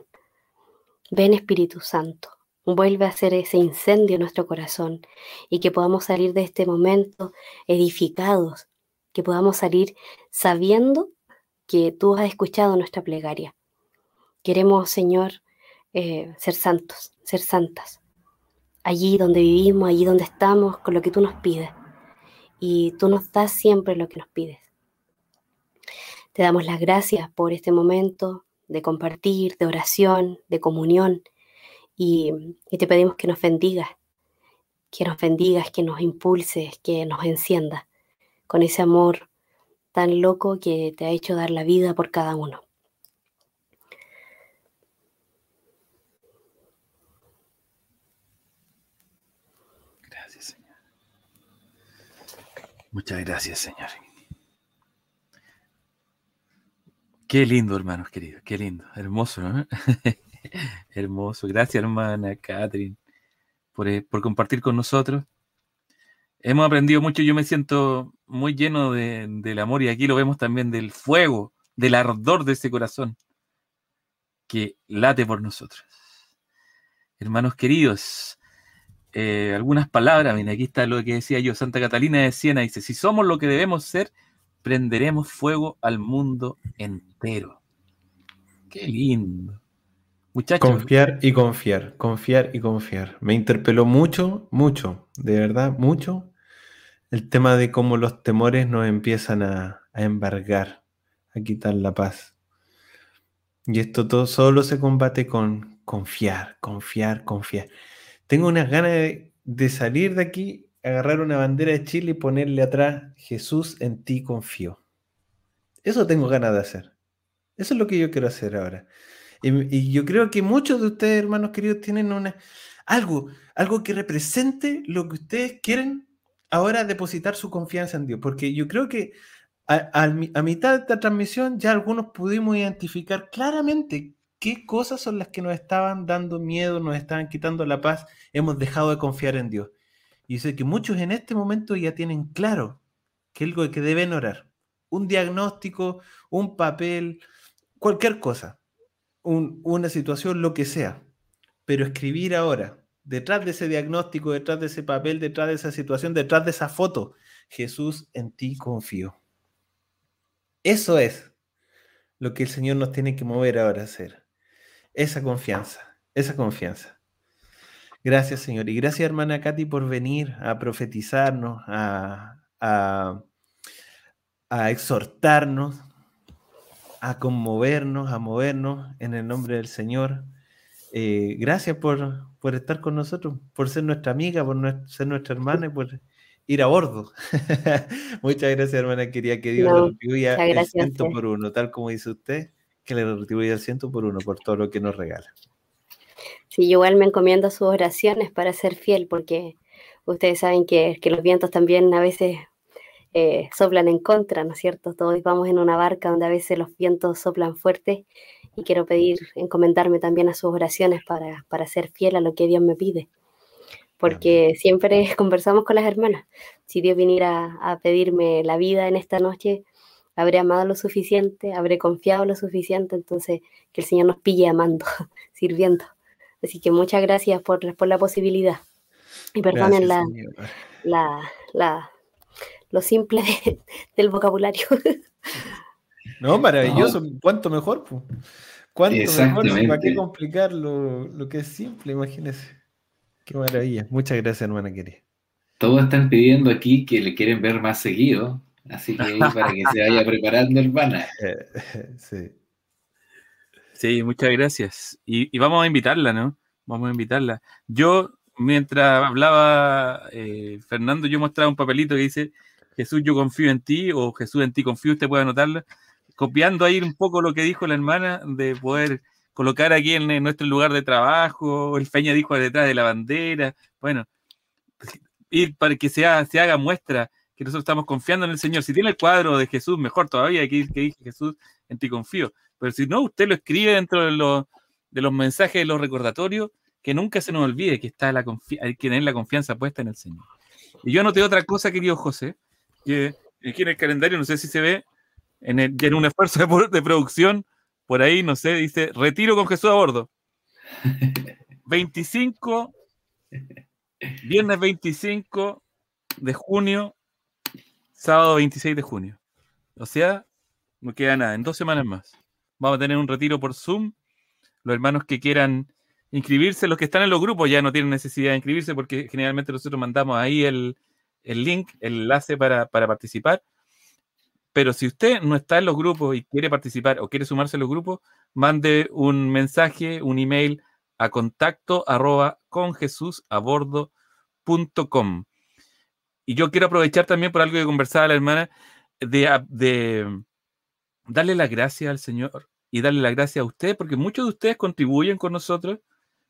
D: Ven Espíritu Santo, vuelve a hacer ese incendio en nuestro corazón y que podamos salir de este momento edificados, que podamos salir sabiendo que tú has escuchado nuestra plegaria. Queremos, Señor, eh, ser santos, ser santas, allí donde vivimos, allí donde estamos, con lo que tú nos pides. Y tú nos das siempre lo que nos pides. Te damos las gracias por este momento de compartir, de oración, de comunión, y, y te pedimos que nos bendigas, que nos bendigas, que nos impulses, que nos enciendas con ese amor tan loco que te ha hecho dar la vida por cada uno.
A: Gracias, Señor. Muchas gracias, Señor. Qué lindo, hermanos queridos, qué lindo, hermoso, ¿no? hermoso. Gracias, hermana Catherine, por, eh, por compartir con nosotros hemos aprendido mucho. Yo me siento muy lleno de, del amor y aquí lo vemos también del fuego, del ardor de ese corazón que late por nosotros. Hermanos queridos, eh, algunas palabras, mira, aquí está lo que decía yo, Santa Catalina de Siena dice, si somos lo que debemos ser, prenderemos fuego al mundo entero. Qué lindo.
C: Muchachos. Confiar y confiar, confiar y confiar. Me interpeló mucho, mucho, de verdad, mucho el tema de cómo los temores nos empiezan a, embargar, a quitar la paz. Y esto todo solo se combate con confiar, confiar, confiar. Tengo unas ganas de, salir de aquí, agarrar una bandera de Chile y ponerle atrás, Jesús, en ti confío. Eso tengo ganas de hacer. Eso es lo que yo quiero hacer ahora. Y, yo creo que muchos de ustedes, hermanos queridos, tienen una, algo, algo que represente lo que ustedes quieren ahora depositar su confianza en Dios. Porque yo creo que a, a mitad de esta transmisión ya algunos pudimos identificar claramente qué cosas son las que nos estaban dando miedo, nos estaban quitando la paz, hemos dejado de confiar en Dios. Y sé que muchos en este momento ya tienen claro que algo que deben orar. Un diagnóstico, un papel, cualquier cosa una situación, lo que sea. Pero escribir ahora, detrás de ese diagnóstico, detrás de ese papel, detrás de esa situación, detrás de esa foto, Jesús, en ti confío. Eso es lo que el Señor nos tiene que mover ahora a hacer. Esa confianza, esa confianza. Gracias, Señor. Y gracias, hermana Katy, por venir a profetizarnos, a, a, a exhortarnos, a conmovernos, a movernos en el nombre del Señor. Eh, gracias por, por, estar con nosotros, por ser nuestra amiga, por ser nuestra hermana y por ir a bordo. Muchas gracias, hermana. Quería que Dios le retribuya el ciento por uno, tal como dice usted, que le retribuya el ciento por uno por todo lo que nos regala.
D: Sí, igual me encomiendo a sus oraciones para ser fiel, porque ustedes saben que, que los vientos también a veces eh, soplan en contra, ¿no es cierto? Todos vamos en una barca donde a veces los vientos soplan fuerte y quiero pedir, encomendarme también a sus oraciones para, para ser fiel a lo que Dios me pide. Porque siempre conversamos con las hermanas. Si Dios viniera a pedirme la vida en esta noche, habré amado lo suficiente, habré confiado lo suficiente, entonces que el Señor nos pille amando, sirviendo. Así que muchas gracias por, por la posibilidad. Y perdonen la, la, la, lo simple del vocabulario.
C: No, maravilloso. ¿Cuánto mejor? ¿Cuánto mejor? ¿Para qué complicar lo, que es simple? Imagínese. Qué maravilla. Muchas gracias, hermana querida.
B: Todos están pidiendo aquí que le quieren ver más seguido. Así que para que se vaya preparando, hermana.
A: sí. Sí, muchas gracias. Y, vamos a invitarla, ¿no? Vamos a invitarla. Yo, mientras hablaba eh, Fernando, yo mostraba un papelito que dice Jesús, yo confío en ti, o Jesús en ti confío, usted puede anotarlo, copiando ahí un poco lo que dijo la hermana, de poder colocar aquí en, nuestro lugar de trabajo, el Feña dijo detrás de la bandera, bueno, ir para que se haga muestra que nosotros estamos confiando en el Señor. Si tiene el cuadro de Jesús, mejor todavía, que, que dije Jesús, en ti confío. Pero si no, usted lo escribe dentro de los, de los mensajes, de los recordatorios, que nunca se nos olvide que está la hay que tener la confianza puesta en el Señor. Y yo anoté otra cosa, querido José, que aquí en el calendario, no sé si se ve, en, en un esfuerzo de, producción, por ahí, no sé, dice, retiro con Jesús a bordo. 25, viernes 25 de junio, sábado 26 de junio. O sea, no queda nada, en dos semanas más. Vamos a tener un retiro por Zoom. Los hermanos que quieran inscribirse, los que están en los grupos ya no tienen necesidad de inscribirse porque generalmente nosotros mandamos ahí el, el link, el enlace para, participar. Pero si usted no está en los grupos y quiere participar o quiere sumarse a los grupos, mande un mensaje, un email a contacto arroba con Jesús a bordo com. Y yo quiero aprovechar también por algo que conversaba la hermana, de, darle las gracias al Señor y darle las gracias a usted, porque muchos de ustedes contribuyen con nosotros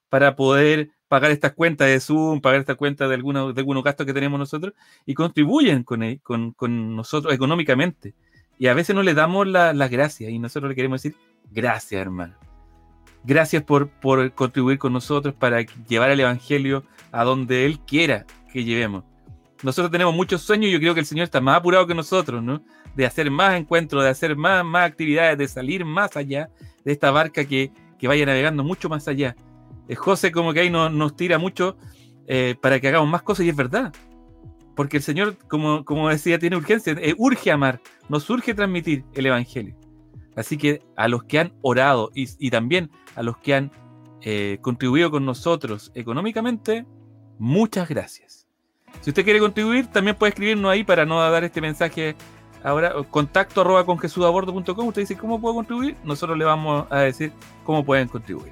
A: para poder pagar estas cuentas de Zoom, pagar esta cuenta de, algunos de algunos gastos que tenemos nosotros y contribuyen con, e, con, con nosotros económicamente. Y a veces no le damos las gracias y nosotros le queremos decir gracias, hermano. Gracias por, por contribuir con nosotros para llevar el Evangelio a donde Él quiera que llevemos. Nosotros tenemos muchos sueños y yo creo que el Señor está más apurado que nosotros, ¿no? De hacer más encuentros, de hacer más, más actividades, de salir más allá de esta barca que, que vaya navegando mucho más allá. Eh, José como que ahí nos, tira mucho eh, para que hagamos más cosas y es verdad. Porque el Señor, como, como decía, tiene urgencia, eh, urge amar, nos urge transmitir el Evangelio. Así que a los que han orado y, también a los que han contribuido con nosotros económicamente, muchas gracias. Si usted quiere contribuir, también puede escribirnos ahí para no dar este mensaje ahora. Contacto arroba con Usted dice, ¿cómo puedo contribuir? Nosotros le vamos a decir cómo pueden contribuir.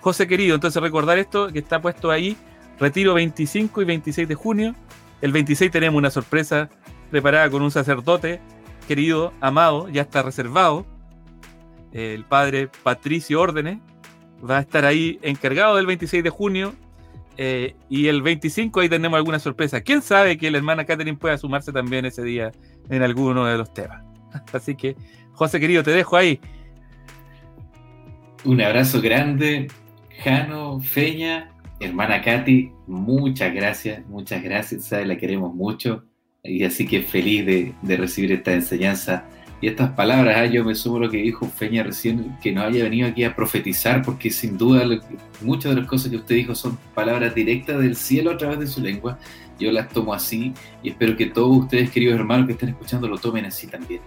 A: José querido, entonces recordar esto que está puesto ahí, retiro 25 y 26 de junio. El 26 tenemos una sorpresa preparada con un sacerdote querido, amado, ya está reservado. El padre Patricio Órdenes va a estar ahí encargado del 26 de junio. Eh, y el 25 ahí tenemos alguna sorpresa. ¿Quién sabe que la hermana Catherine pueda sumarse también ese día en alguno de los temas? Así que, José querido, te dejo ahí.
B: Un abrazo grande Jano, Feña, hermana Katy, muchas gracias, muchas gracias, ¿sabe? la queremos mucho y así que feliz de, recibir esta enseñanza Y estas palabras, ah, yo me sumo a lo que dijo Feña recién, que no haya venido aquí a profetizar, porque sin duda muchas de las cosas que usted dijo son palabras directas del cielo a través de su lengua. Yo las tomo así y espero que todos ustedes, queridos hermanos que estén escuchando, lo tomen así también.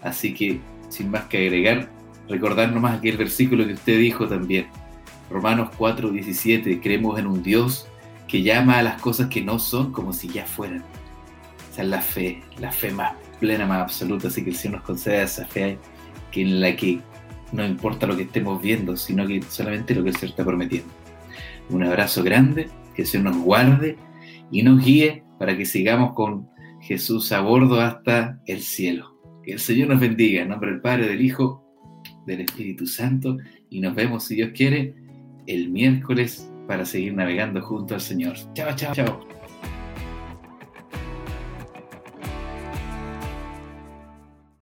B: Así que, sin más que agregar, recordar nomás aquel versículo que usted dijo también. Romanos 4, 17, creemos en un Dios que llama a las cosas que no son como si ya fueran. Esa es la fe, la fe más plena, más absoluta. Así que el Señor nos conceda esa fe que en la que no importa lo que estemos viendo, sino que solamente lo que el Señor está prometiendo. Un abrazo grande, que el Señor nos guarde y nos guíe para que sigamos con Jesús a bordo hasta el cielo. Que el Señor nos bendiga en nombre del Padre, del Hijo, del Espíritu Santo y nos vemos, si Dios quiere, el miércoles para seguir navegando junto al Señor. Chao, chao, chao.